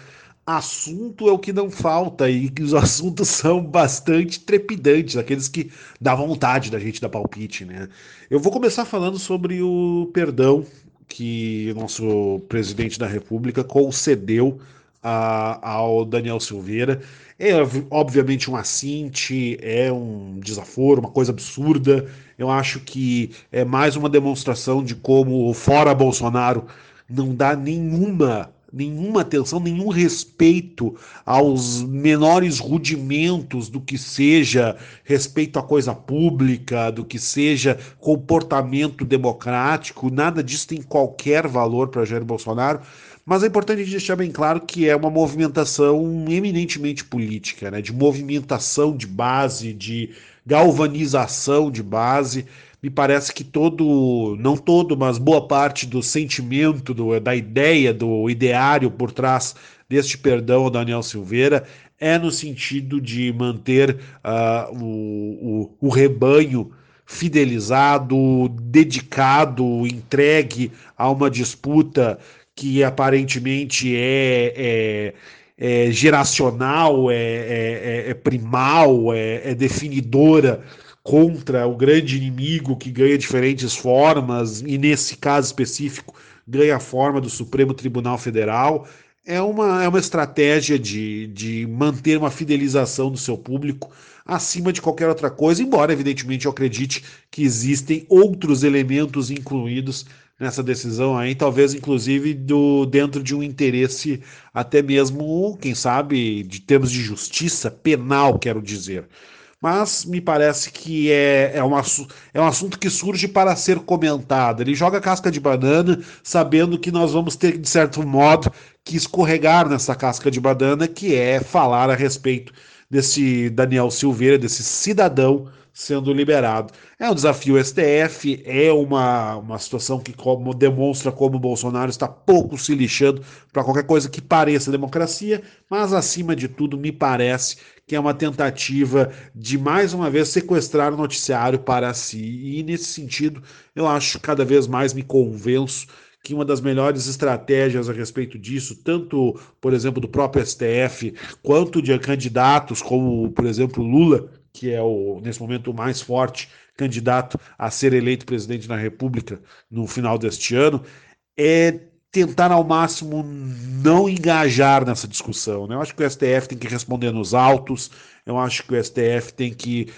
assunto é o que não falta e os assuntos são bastante trepidantes, aqueles que dá vontade da gente dar palpite, né? Eu vou começar falando sobre o perdão que nosso presidente da República concedeu a, ao Daniel Silveira. É obviamente um assinte, é um desaforo, uma coisa absurda. Eu acho que é mais uma demonstração de como fora Bolsonaro não dá nenhuma nenhuma atenção, nenhum respeito aos menores rudimentos do que seja respeito à coisa pública, do que seja comportamento democrático, nada disso tem qualquer valor para Jair Bolsonaro. Mas é importante deixar bem claro que é uma movimentação eminentemente política, né? de movimentação de base, de galvanização de base me parece que todo, não todo, mas boa parte do sentimento, do, da ideia, do ideário por trás deste perdão ao Daniel Silveira é no sentido de manter uh, o, o, o rebanho fidelizado, dedicado, entregue a uma disputa que aparentemente é, é, é geracional, é, é, é, é primal, é, é definidora contra o grande inimigo que ganha diferentes formas, e nesse caso específico ganha a forma do Supremo Tribunal Federal. É uma, é uma estratégia de, de manter uma fidelização do seu público acima de qualquer outra coisa, embora, evidentemente, eu acredite que existem outros elementos incluídos nessa decisão aí, talvez inclusive do dentro de um interesse até mesmo, quem sabe, de termos de justiça penal, quero dizer. Mas me parece que é, é, um, é um assunto que surge para ser comentado. Ele joga casca de banana, sabendo que nós vamos ter, de certo modo, que escorregar nessa casca de banana, que é falar a respeito desse Daniel Silveira, desse cidadão sendo liberado. É um desafio STF, é uma, uma situação que como, demonstra como o Bolsonaro está pouco se lixando para qualquer coisa que pareça democracia, mas acima de tudo me parece que é uma tentativa de mais uma vez sequestrar o noticiário para si. E nesse sentido, eu acho cada vez mais me convenço que uma das melhores estratégias a respeito disso, tanto, por exemplo, do próprio STF, quanto de candidatos como, por exemplo, Lula, que é o nesse momento o mais forte candidato a ser eleito presidente da República no final deste ano, é tentar ao máximo não engajar nessa discussão. Né? Eu acho que o STF tem que responder nos autos, eu acho que o STF tem que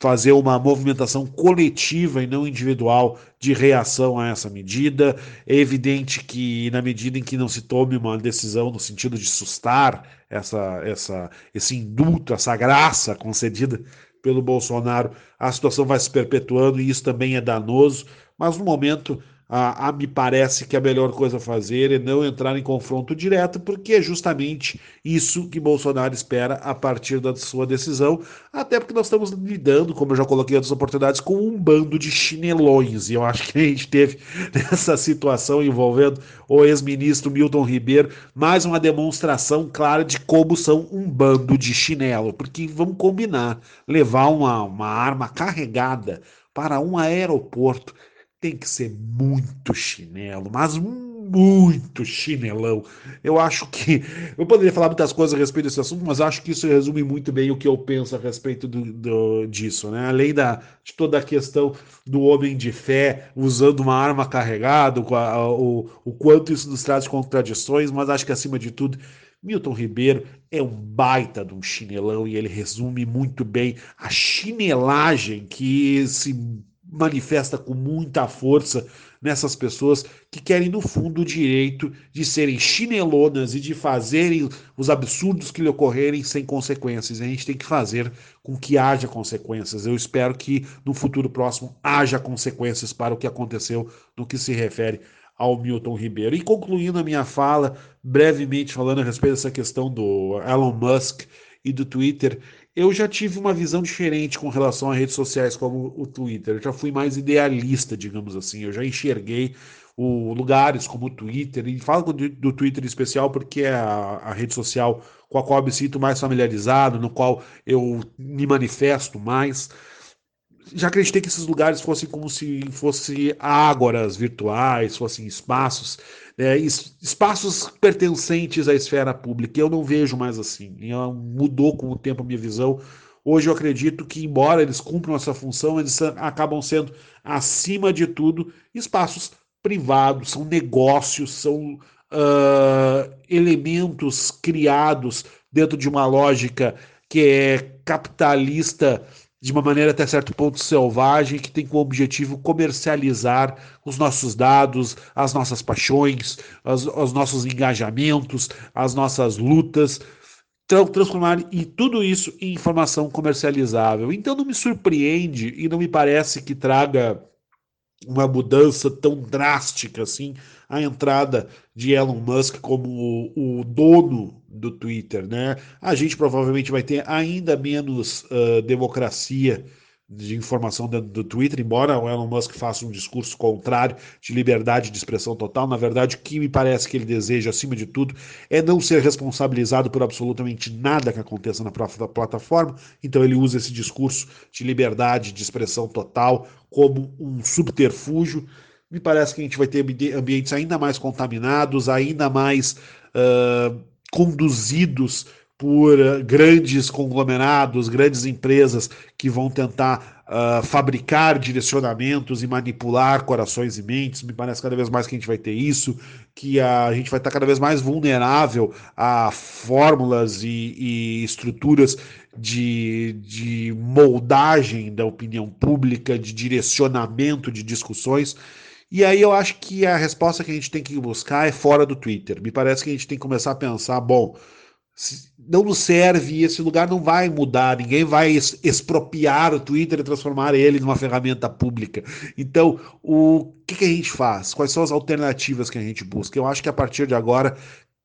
fazer uma movimentação coletiva e não individual de reação a essa medida. É evidente que, na medida em que não se tome uma decisão no sentido de sustar essa, essa, esse indulto, essa graça concedida pelo Bolsonaro, a situação vai se perpetuando e isso também é danoso. Mas no momento ah, ah, me parece que a melhor coisa a fazer é não entrar em confronto direto, porque é justamente isso que Bolsonaro espera a partir da sua decisão, até porque nós estamos lidando, como eu já coloquei em outras oportunidades, com um bando de chinelões, e eu acho que a gente teve nessa situação envolvendo o ex-ministro Milton Ribeiro mais uma demonstração clara de como são um bando de chinelo, porque vamos combinar, levar uma, uma arma carregada para um aeroporto tem que ser muito chinelo, mas muito chinelão. Eu acho que. Eu poderia falar muitas coisas a respeito desse assunto, mas acho que isso resume muito bem o que eu penso a respeito do, do, disso, né? Além da, de toda a questão do homem de fé usando uma arma carregada, o, o, o quanto isso nos traz contradições, mas acho que acima de tudo. Milton Ribeiro é um baita de um chinelão e ele resume muito bem a chinelagem que se manifesta com muita força nessas pessoas que querem, no fundo, o direito de serem chinelonas e de fazerem os absurdos que lhe ocorrerem sem consequências. A gente tem que fazer com que haja consequências. Eu espero que no futuro próximo haja consequências para o que aconteceu no que se refere ao Milton Ribeiro. E concluindo a minha fala, brevemente falando a respeito dessa questão do Elon Musk e do Twitter, eu já tive uma visão diferente com relação a redes sociais como o Twitter. Eu já fui mais idealista, digamos assim. Eu já enxerguei o, lugares como o Twitter, e falo do, do Twitter em especial porque é a, a, rede social com a qual eu me sinto mais familiarizado, no qual eu me manifesto mais. Já acreditei que esses lugares fossem como se fossem ágoras virtuais, fossem espaços é, espaços pertencentes à esfera pública. Eu não vejo mais assim. Mudou com o tempo a minha visão. Hoje eu acredito que, embora eles cumpram essa função, eles acabam sendo, acima de tudo, espaços privados, são negócios, são uh, elementos criados dentro de uma lógica que é capitalista de uma maneira até certo ponto selvagem, que tem como objetivo comercializar os nossos dados, as nossas paixões, as, os nossos engajamentos, as nossas lutas, transformar e tudo isso em informação comercializável. Então não me surpreende e não me parece que traga uma mudança tão drástica assim a entrada de Elon Musk como o, o dono do Twitter, né? A gente provavelmente vai ter ainda menos uh, democracia de informação dentro do Twitter, embora o Elon Musk faça um discurso contrário de liberdade de expressão total, na verdade, o que me parece que ele deseja, acima de tudo, é não ser responsabilizado por absolutamente nada que aconteça na própria plataforma, então ele usa esse discurso de liberdade de expressão total como um subterfúgio. Me parece que a gente vai ter ambientes ainda mais contaminados, ainda mais uh, conduzidos por uh, grandes conglomerados, grandes empresas que vão tentar uh, fabricar direcionamentos e manipular corações e mentes. Me parece cada vez mais que a gente vai ter isso, que a gente vai estar cada vez mais vulnerável a fórmulas e, e estruturas de, de moldagem da opinião pública, de direcionamento de discussões. E aí eu acho que a resposta que a gente tem que buscar é fora do Twitter. Me parece que a gente tem que começar a pensar, bom, não nos serve, esse lugar não vai mudar, ninguém vai expropriar o Twitter e transformar ele numa ferramenta pública. Então, o que, que a gente faz? Quais são as alternativas que a gente busca? Eu acho que a partir de agora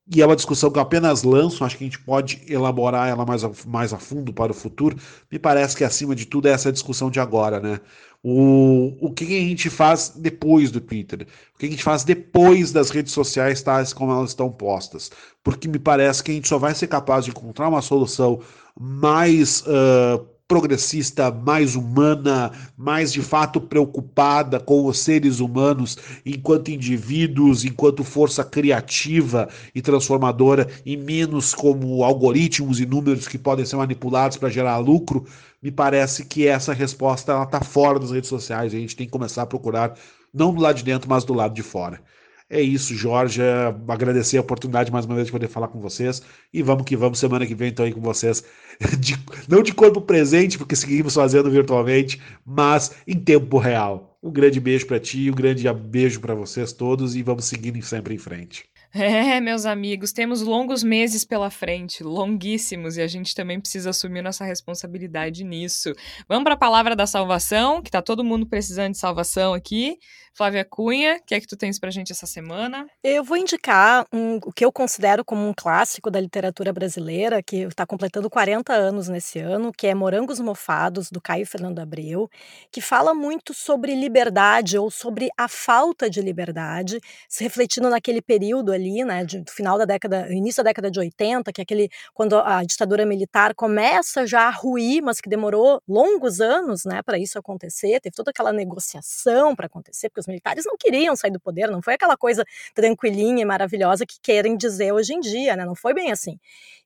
e é uma discussão que eu apenas lanço, acho que a gente pode elaborar ela mais a, mais a fundo para o futuro. Me parece que, acima de tudo, é essa discussão de agora, né? O, o que a gente faz depois do Twitter? O que a gente faz depois das redes sociais tais como elas estão postas? Porque me parece que a gente só vai ser capaz de encontrar uma solução mais uh, progressista, mais humana, mais de fato preocupada com os seres humanos enquanto indivíduos, enquanto força criativa e transformadora, e menos como algoritmos e números que podem ser manipulados para gerar lucro, me parece que essa resposta está fora das redes sociais. A gente tem que começar a procurar não do lado de dentro, mas do lado de fora. É isso, Jorge. Agradecer a oportunidade mais uma vez de poder falar com vocês. E vamos que vamos, semana que vem estou aí com vocês. De, não de corpo presente, porque seguimos fazendo virtualmente, mas em tempo real. Um grande beijo para ti, um grande beijo para vocês todos e vamos seguindo sempre em frente. É, meus amigos, temos longos meses pela frente, longuíssimos, e a gente também precisa assumir nossa responsabilidade nisso. Vamos para a palavra da salvação, que tá todo mundo precisando de salvação aqui. Flávia Cunha, o que é que tu tens pra gente essa semana? Eu vou indicar um, o que eu considero como um clássico da literatura brasileira, que está completando 40 anos nesse ano, que é Morangos Mofados, do Caio Fernando Abreu, que fala muito sobre liberdade ou sobre a falta de liberdade, se refletindo naquele período ali, né, de, do final da década, início da década de 80, que é aquele quando a ditadura militar começa já a ruir, mas que demorou longos anos, né, para isso acontecer, teve toda aquela negociação para acontecer, porque os militares não queriam sair do poder, não foi aquela coisa tranquilinha e maravilhosa que querem dizer hoje em dia, né? Não foi bem assim.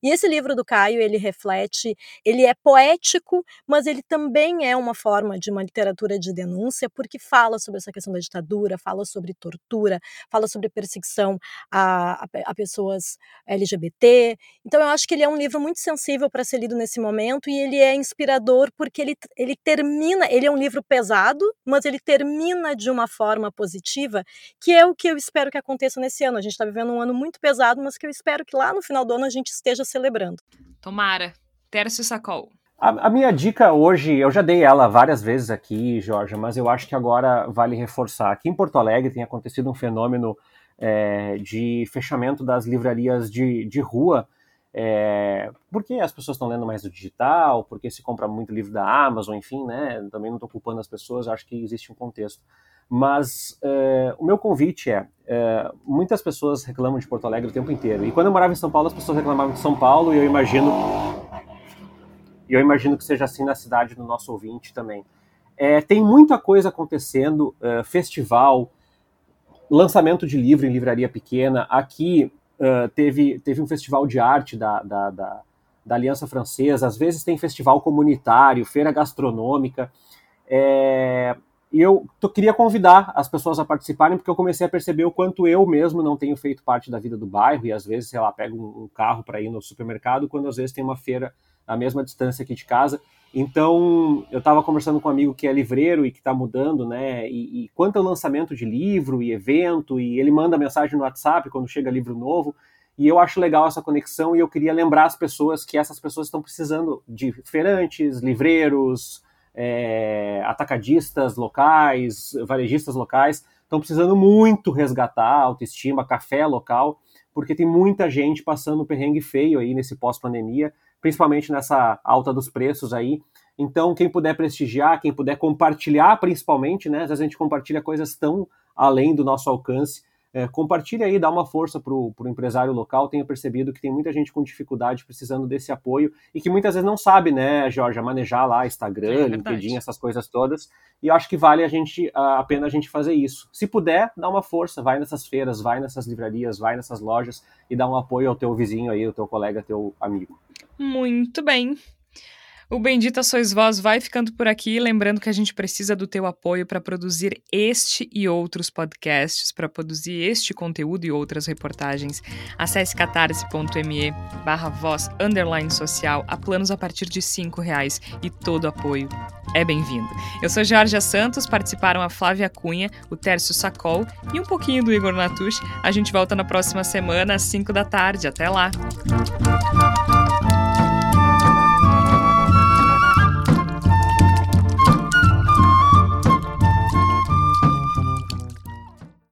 E esse livro do Caio, ele reflete, ele é poético, mas ele também é uma forma de uma literatura de denúncia, porque fala sobre essa questão da ditadura, fala sobre tortura, fala sobre perseguição a, a, a pessoas LGBT. Então eu acho que ele é um livro muito sensível para ser lido nesse momento e ele é inspirador porque ele, ele termina, ele é um livro pesado, mas ele termina de uma forma forma positiva, que é o que eu espero que aconteça nesse ano. A gente está vivendo um ano muito pesado, mas que eu espero que lá no final do ano a gente esteja celebrando. Tomara. Tércio Sacol. A, a, minha dica hoje, eu já dei ela várias vezes aqui, Jorge, mas eu acho que agora vale reforçar. Aqui em Porto Alegre tem acontecido um fenômeno é, de fechamento das livrarias de, de rua, é, porque as pessoas estão lendo mais do digital, porque se compra muito livro da Amazon, enfim, né? Também não estou culpando as pessoas, acho que existe um contexto. Mas uh, o meu convite é: uh, muitas pessoas reclamam de Porto Alegre o tempo inteiro. E quando eu morava em São Paulo, as pessoas reclamavam de São Paulo, e eu imagino. E eu imagino que seja assim na cidade do nosso ouvinte também. É, tem muita coisa acontecendo, uh, festival, lançamento de livro em livraria pequena. Aqui teve, teve um festival de arte da, da, da, da Aliança Francesa, às vezes tem festival comunitário, feira gastronômica. É, e eu queria convidar as pessoas a participarem, porque eu comecei a perceber o quanto eu mesmo não tenho feito parte da vida do bairro, e às vezes, sei lá, pego um, carro para ir no supermercado, quando às vezes tem uma feira à mesma distância aqui de casa. Então, eu estava conversando com um amigo que é livreiro e que está mudando, né? E, e quanto ao lançamento de livro e evento, e ele manda mensagem no WhatsApp quando chega livro novo. E eu acho legal essa conexão e eu queria lembrar as pessoas que essas pessoas estão precisando de feirantes, livreiros, é, atacadistas locais, varejistas locais, estão precisando muito resgatar a autoestima, café local, porque tem muita gente passando um perrengue feio aí nesse pós-pandemia, principalmente nessa alta dos preços aí. Então, quem puder prestigiar, quem puder compartilhar, principalmente, né? Às vezes a gente compartilha coisas tão além do nosso alcance. É, compartilha aí, dá uma força para o empresário local. Tenho percebido que tem muita gente com dificuldade precisando desse apoio e que muitas vezes não sabe, né, Jorge, manejar lá Instagram, é LinkedIn, essas coisas todas. E eu acho que vale a gente a pena a gente fazer isso. Se puder, dá uma força, vai nessas feiras, vai nessas livrarias, vai nessas lojas e dá um apoio ao teu vizinho aí, ao teu colega, teu amigo. Muito bem. O Bendita Sois Vós vai ficando por aqui, lembrando que a gente precisa do teu apoio para produzir este e outros podcasts, para produzir este conteúdo e outras reportagens. Acesse catarse.me barra voz underline social, a planos a partir de cinco reais e todo apoio é bem-vindo. Eu sou Georgia Santos, participaram a Flávia Cunha, o Tércio Sacol e um pouquinho do Igor Natush. A gente volta na próxima semana às 5 da tarde. Até lá!